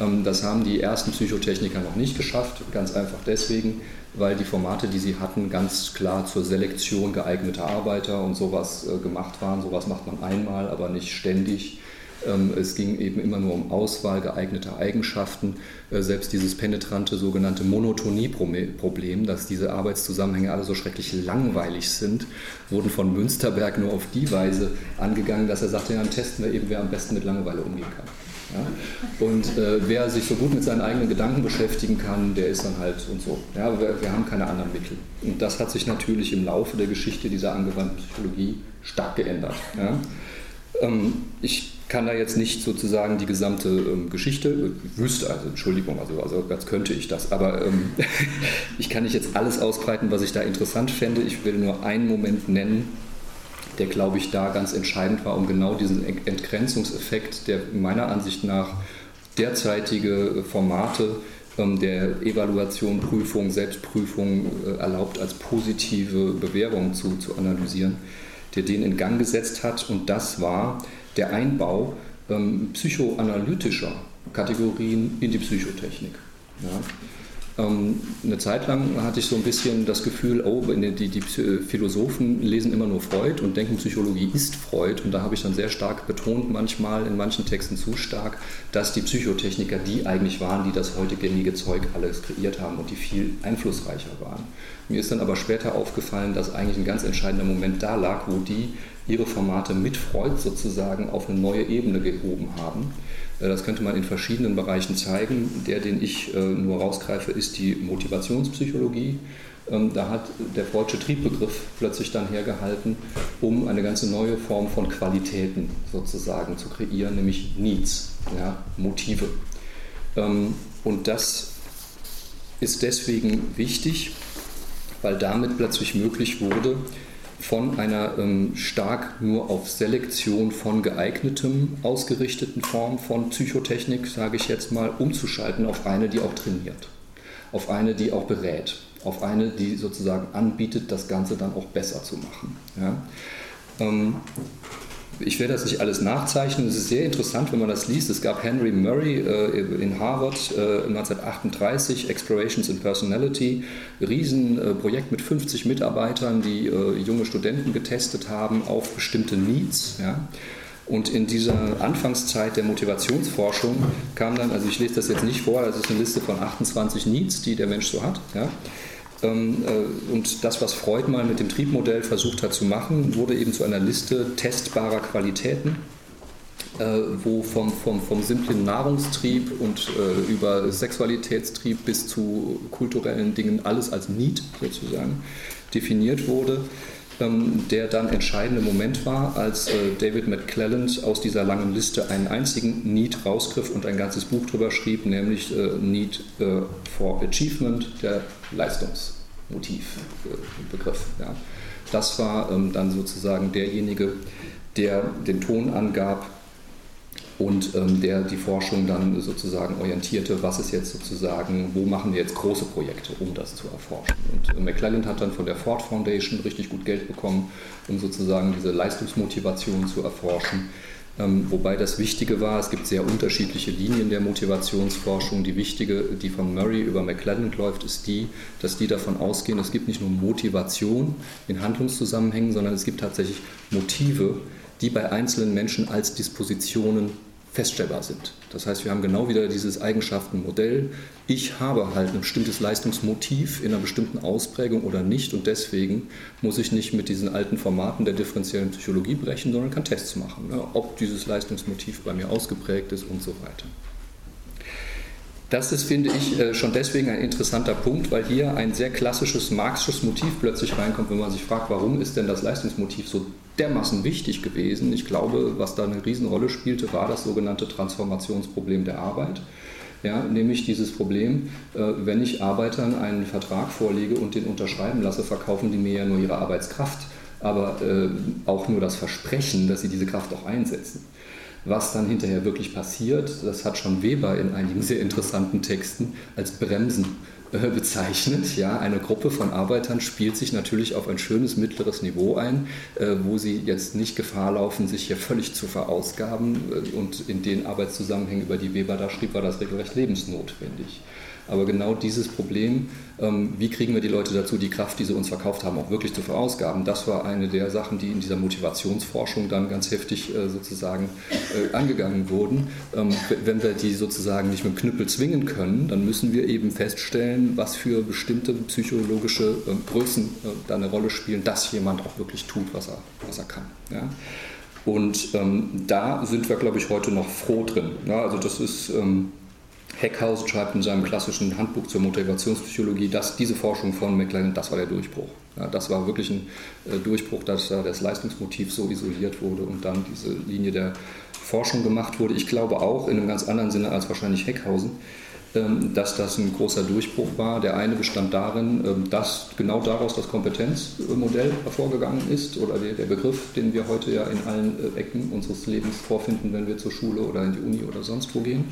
Ähm, das haben die ersten Psychotechniker noch nicht geschafft, ganz einfach deswegen, weil die Formate, die sie hatten, ganz klar zur Selektion geeigneter Arbeiter und sowas äh, gemacht waren. Sowas macht man einmal, aber nicht ständig. Ähm, es ging eben immer nur um Auswahl geeigneter Eigenschaften. Äh, selbst dieses penetrante sogenannte Monotonie-Problem, dass diese Arbeitszusammenhänge alle so schrecklich langweilig sind, wurden von Münsterberg nur auf die Weise angegangen, dass er sagte, dann testen wir eben, wer am besten mit Langeweile umgehen kann. Ja? Und äh, wer sich so gut mit seinen eigenen Gedanken beschäftigen kann, der ist dann halt und so. Ja, wir, wir, haben keine anderen Mittel. Und das hat sich natürlich im Laufe der Geschichte dieser angewandten Psychologie stark geändert. Ja? Ähm, ich kann da jetzt nicht sozusagen die gesamte ähm, Geschichte, wüsste also, Entschuldigung, also, also als könnte ich das, aber ähm, ich kann nicht jetzt alles ausbreiten, was ich da interessant fände. Ich will nur einen Moment nennen, der, glaube ich, da ganz entscheidend war, um genau diesen Entgrenzungseffekt, der meiner Ansicht nach derzeitige Formate ähm, der Evaluation, Prüfung, Selbstprüfung äh, erlaubt, als positive Bewährung zu, zu analysieren, der den in Gang gesetzt hat. Und das war der Einbau ähm, psychoanalytischer Kategorien in die Psychotechnik. Ja. Ähm, eine Zeit lang hatte ich so ein bisschen das Gefühl, oh, die, die Philosophen lesen immer nur Freud und denken, Psychologie ist Freud. Und da habe ich dann sehr stark betont, manchmal in manchen Texten zu stark, dass die Psychotechniker die eigentlich waren, die das heute gängige Zeug alles kreiert haben und die viel einflussreicher waren. Mir ist dann aber später aufgefallen, dass eigentlich ein ganz entscheidender Moment da lag, wo die ihre Formate mit Freud sozusagen auf eine neue Ebene gehoben haben das könnte man in verschiedenen Bereichen zeigen. Der, den ich äh, nur rausgreife, ist die Motivationspsychologie. Ähm, da hat der Freudsche Triebbegriff plötzlich dann hergehalten, um eine ganze neue Form von Qualitäten sozusagen zu kreieren, nämlich Needs, ja, Motive. Ähm, und das ist deswegen wichtig, weil damit plötzlich möglich wurde, von einer ähm, stark nur auf Selektion von geeignetem ausgerichteten Form von Psychotechnik, sage ich jetzt mal, umzuschalten auf eine, die auch trainiert, auf eine, die auch berät, auf eine, die sozusagen anbietet, das Ganze dann auch besser zu machen. Ja? Ähm, ich werde das nicht alles nachzeichnen. Es ist sehr interessant, wenn man das liest. Es gab Henry Murray äh, in Harvard äh, 1938, Explorations in Personality, Riesenprojekt äh, mit 50 Mitarbeitern, die äh, junge Studenten getestet haben auf bestimmte Needs. Und in dieser Anfangszeit der Motivationsforschung kam dann, also ich lese das jetzt nicht vor, das ist eine Liste von 28 Needs, die der Mensch so hat. Äh, und das, was Freud mal mit dem Triebmodell versucht hat zu machen, wurde eben zu einer Liste testbarer Qualitäten, äh, wo vom, vom, vom simplen Nahrungstrieb und äh, über Sexualitätstrieb bis zu kulturellen Dingen alles als Need sozusagen definiert wurde. Ähm, der dann entscheidende Moment war, als David McClelland aus dieser langen Liste einen einzigen Need rausgriff und ein ganzes Buch darüber schrieb, nämlich Need for Achievement, der Leistungsmotiv, äh. Ja. Das war ähm, dann sozusagen derjenige, der den Ton angab, und ähm, der die Forschung dann sozusagen orientierte, was ist jetzt sozusagen, wo machen wir jetzt große Projekte, um das zu erforschen. Und äh, McClelland hat dann von der Ford Foundation richtig gut Geld bekommen, um sozusagen diese Leistungsmotivation zu erforschen. Ähm, wobei das Wichtige war, es gibt sehr unterschiedliche Linien der Motivationsforschung. Die wichtige, die von Murray über McClelland läuft, ist die, dass die davon ausgehen, es gibt nicht nur Motivation in Handlungszusammenhängen, sondern es gibt tatsächlich Motive, die bei einzelnen Menschen als Dispositionen feststellbar sind. Das heißt, wir haben genau wieder dieses Eigenschaftenmodell. Ich habe halt ein bestimmtes Leistungsmotiv in einer bestimmten Ausprägung oder nicht und deswegen muss ich nicht mit diesen alten Formaten der differenziellen Psychologie brechen, sondern kann Tests machen, ne, ob dieses Leistungsmotiv bei mir ausgeprägt ist und so weiter. Das ist, finde ich, äh, schon deswegen ein interessanter Punkt, weil hier ein sehr klassisches marxisches Motiv plötzlich reinkommt, wenn man sich fragt, warum ist denn das Leistungsmotiv so dermaßen wichtig gewesen. Ich glaube, was da eine Riesenrolle spielte, war das sogenannte Transformationsproblem der Arbeit. Ja, nämlich dieses Problem, äh, wenn ich Arbeitern einen Vertrag vorlege und den unterschreiben lasse, verkaufen die mir ja nur ihre Arbeitskraft, aber äh, auch nur das Versprechen, dass sie diese Kraft auch einsetzen. Was dann hinterher wirklich passiert, das hat schon Weber in einigen sehr interessanten Texten als Bremsen äh, bezeichnet. Ja, eine Gruppe von Arbeitern spielt sich natürlich auf ein schönes mittleres Niveau ein, äh, wo sie jetzt nicht Gefahr laufen, sich hier völlig zu verausgaben. Äh, und in den Arbeitszusammenhängen, über die Weber da schrieb, war das regelrecht lebensnotwendig. Aber genau dieses Problem, ähm, wie kriegen wir die Leute dazu, die Kraft, die sie uns verkauft haben, auch wirklich zu verausgaben, das war eine der Sachen, die in dieser Motivationsforschung dann ganz heftig äh, sozusagen äh, angegangen wurden. Ähm, wenn wir die sozusagen nicht mit dem Knüppel zwingen können, dann müssen wir eben feststellen, was für bestimmte psychologische ähm, Größen äh, da eine Rolle spielen, dass jemand auch wirklich tut, was er, was er kann. Ja? Und ähm, da sind wir, glaube ich, heute noch froh drin. Ja, also das ist ähm, Heckhausen schreibt in seinem klassischen Handbuch zur Motivationspsychologie, dass diese Forschung von McLaren, das war der Durchbruch. Ja, das war wirklich ein äh, Durchbruch, dass da das Leistungsmotiv so isoliert wurde und dann diese Linie der Forschung gemacht wurde. Ich glaube auch in einem ganz anderen Sinne als wahrscheinlich Heckhausen, ähm, dass das ein großer Durchbruch war. Der eine bestand darin, ähm, dass genau daraus das Kompetenzmodell hervorgegangen ist oder der Begriff, den wir heute ja in allen äh, Ecken unseres Lebens vorfinden, wenn wir zur Schule oder in die Uni oder sonst wo gehen.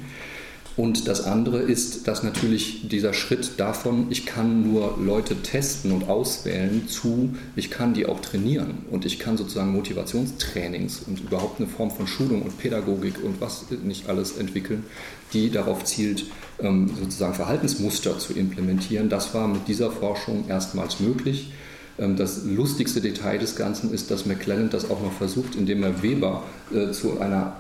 Und das andere ist, dass natürlich dieser Schritt davon, ich kann nur Leute testen und auswählen, zu, ich kann die auch trainieren und ich kann sozusagen Motivationstrainings und überhaupt eine Form von Schulung und Pädagogik und was nicht alles entwickeln, die darauf zielt, ähm, sozusagen Verhaltensmuster zu implementieren. Das war mit dieser Forschung erstmals möglich. Ähm, das lustigste Detail des Ganzen ist, dass McClellan das auch noch versucht, indem er Weber äh, zu einer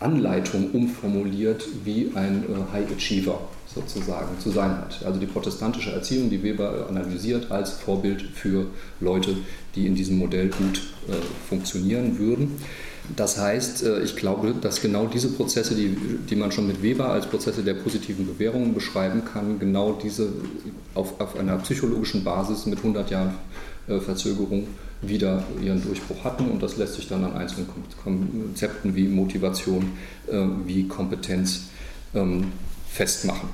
Anleitung umformuliert, wie ein äh, High Achiever sozusagen zu sein hat. Also die protestantische Erziehung, die Weber analysiert als Vorbild für Leute, die in diesem Modell gut äh, funktionieren würden. Das heißt, äh, ich glaube, dass genau diese Prozesse, die, die man schon mit Weber als Prozesse der positiven Bewährung beschreiben kann, genau diese auf, auf einer psychologischen Basis mit 100 Jahren äh, Verzögerung wieder ihren Durchbruch hatten und das lässt sich dann an einzelnen Konzepten wie Motivation, äh, wie Kompetenz ähm, festmachen.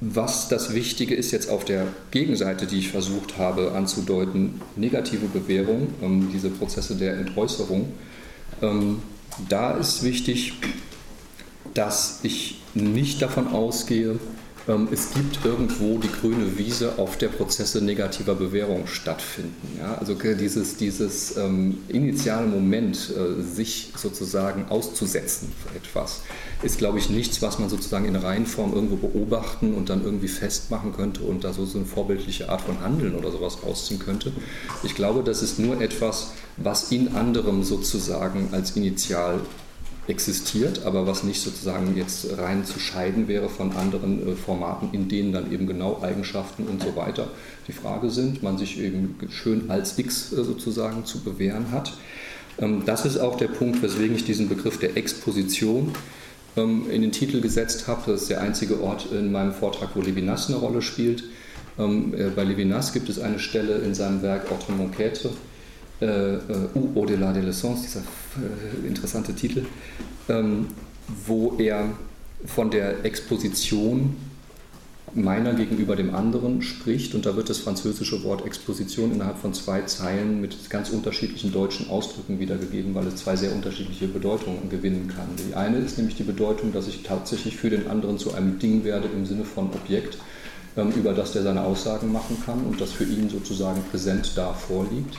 Was das Wichtige ist jetzt auf der Gegenseite, die ich versucht habe anzudeuten, negative Bewährung, ähm, diese Prozesse der Entäußerung, ähm, da ist wichtig, dass ich nicht davon ausgehe, ähm, es gibt irgendwo die grüne Wiese, auf der Prozesse negativer Bewährung stattfinden. Ja? Also dieses, dieses ähm, initiale Moment, äh, sich sozusagen auszusetzen für etwas, ist, glaube ich, nichts, was man sozusagen in Reihenform irgendwo beobachten und dann irgendwie festmachen könnte und da so, so eine vorbildliche Art von Handeln oder sowas rausziehen könnte. Ich glaube, das ist nur etwas, was in anderem sozusagen als Initial existiert, aber was nicht sozusagen jetzt rein zu scheiden wäre von anderen äh, Formaten, in denen dann eben genau Eigenschaften und so weiter die Frage sind, man sich eben schön als X äh, sozusagen zu bewähren hat. Ähm, das ist auch der Punkt, weswegen ich diesen Begriff der Exposition ähm, in den Titel gesetzt habe. Das ist der einzige Ort in meinem Vortrag, wo Levinas eine Rolle spielt. Ähm, äh, bei Levinas gibt es eine Stelle in seinem Werk Autrement qu'être, äh, äh, Ou au-delà de l'essence, dieser äh, interessante Titel, ähm, wo er von der Exposition meiner gegenüber dem anderen spricht und da wird das französische Wort Exposition innerhalb von zwei Zeilen mit ganz unterschiedlichen deutschen Ausdrücken wiedergegeben, weil es zwei sehr unterschiedliche Bedeutungen gewinnen kann. Die eine ist nämlich die Bedeutung, dass ich tatsächlich für den anderen zu einem Ding werde im Sinne von Objekt, ähm, über das der seine Aussagen machen kann und das für ihn sozusagen präsent da vorliegt.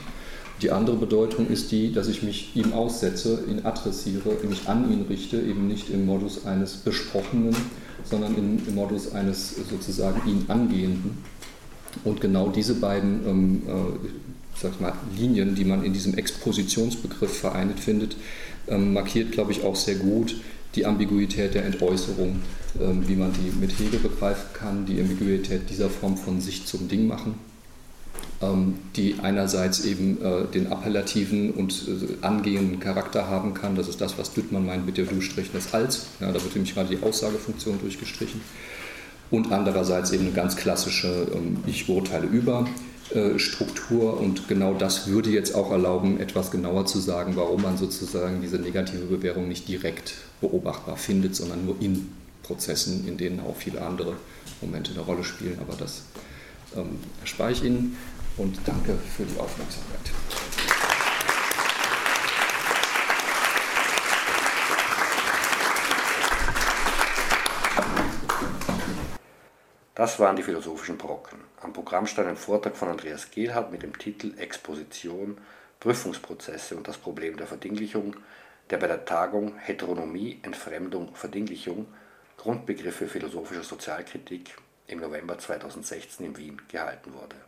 Die andere Bedeutung ist die, dass ich mich ihm aussetze, ihn adressiere, mich an ihn richte, eben nicht im Modus eines Besprochenen, sondern im, im Modus eines sozusagen ihn angehenden. Und genau diese beiden ähm, äh, mal, Linien, die man in diesem Expositionsbegriff vereinigt findet, ähm, markiert, glaube ich, auch sehr gut die Ambiguität der Entäußerung, ähm, wie man die mit Hegel begreifen kann, die Ambiguität dieser Form von sich zum Ding machen die einerseits eben äh, den appellativen und äh, angehenden Charakter haben kann. Das ist das, was Düttmann meint mit der Du-Strichen des Als. Ja, da wird nämlich gerade die Aussagefunktion durchgestrichen. Und andererseits eben eine ganz klassische ähm, Ich urteile über äh, Struktur und genau das würde jetzt auch erlauben, etwas genauer zu sagen, warum man sozusagen diese negative Bewährung nicht direkt beobachtbar findet, sondern nur in Prozessen, in denen auch viele andere Momente eine Rolle spielen. Aber das ähm, erspare ich Ihnen und danke für die Aufmerksamkeit. Das waren die philosophischen Brocken. Am Programm stand ein Vortrag von Andreas Gehlhardt mit dem Titel Exposition, Prüfungsprozesse und das Problem der Verdinglichung, der bei der Tagung Heteronomie, Entfremdung, Verdinglichung Grundbegriffe philosophischer Sozialkritik im November 2016 in Wien gehalten wurde.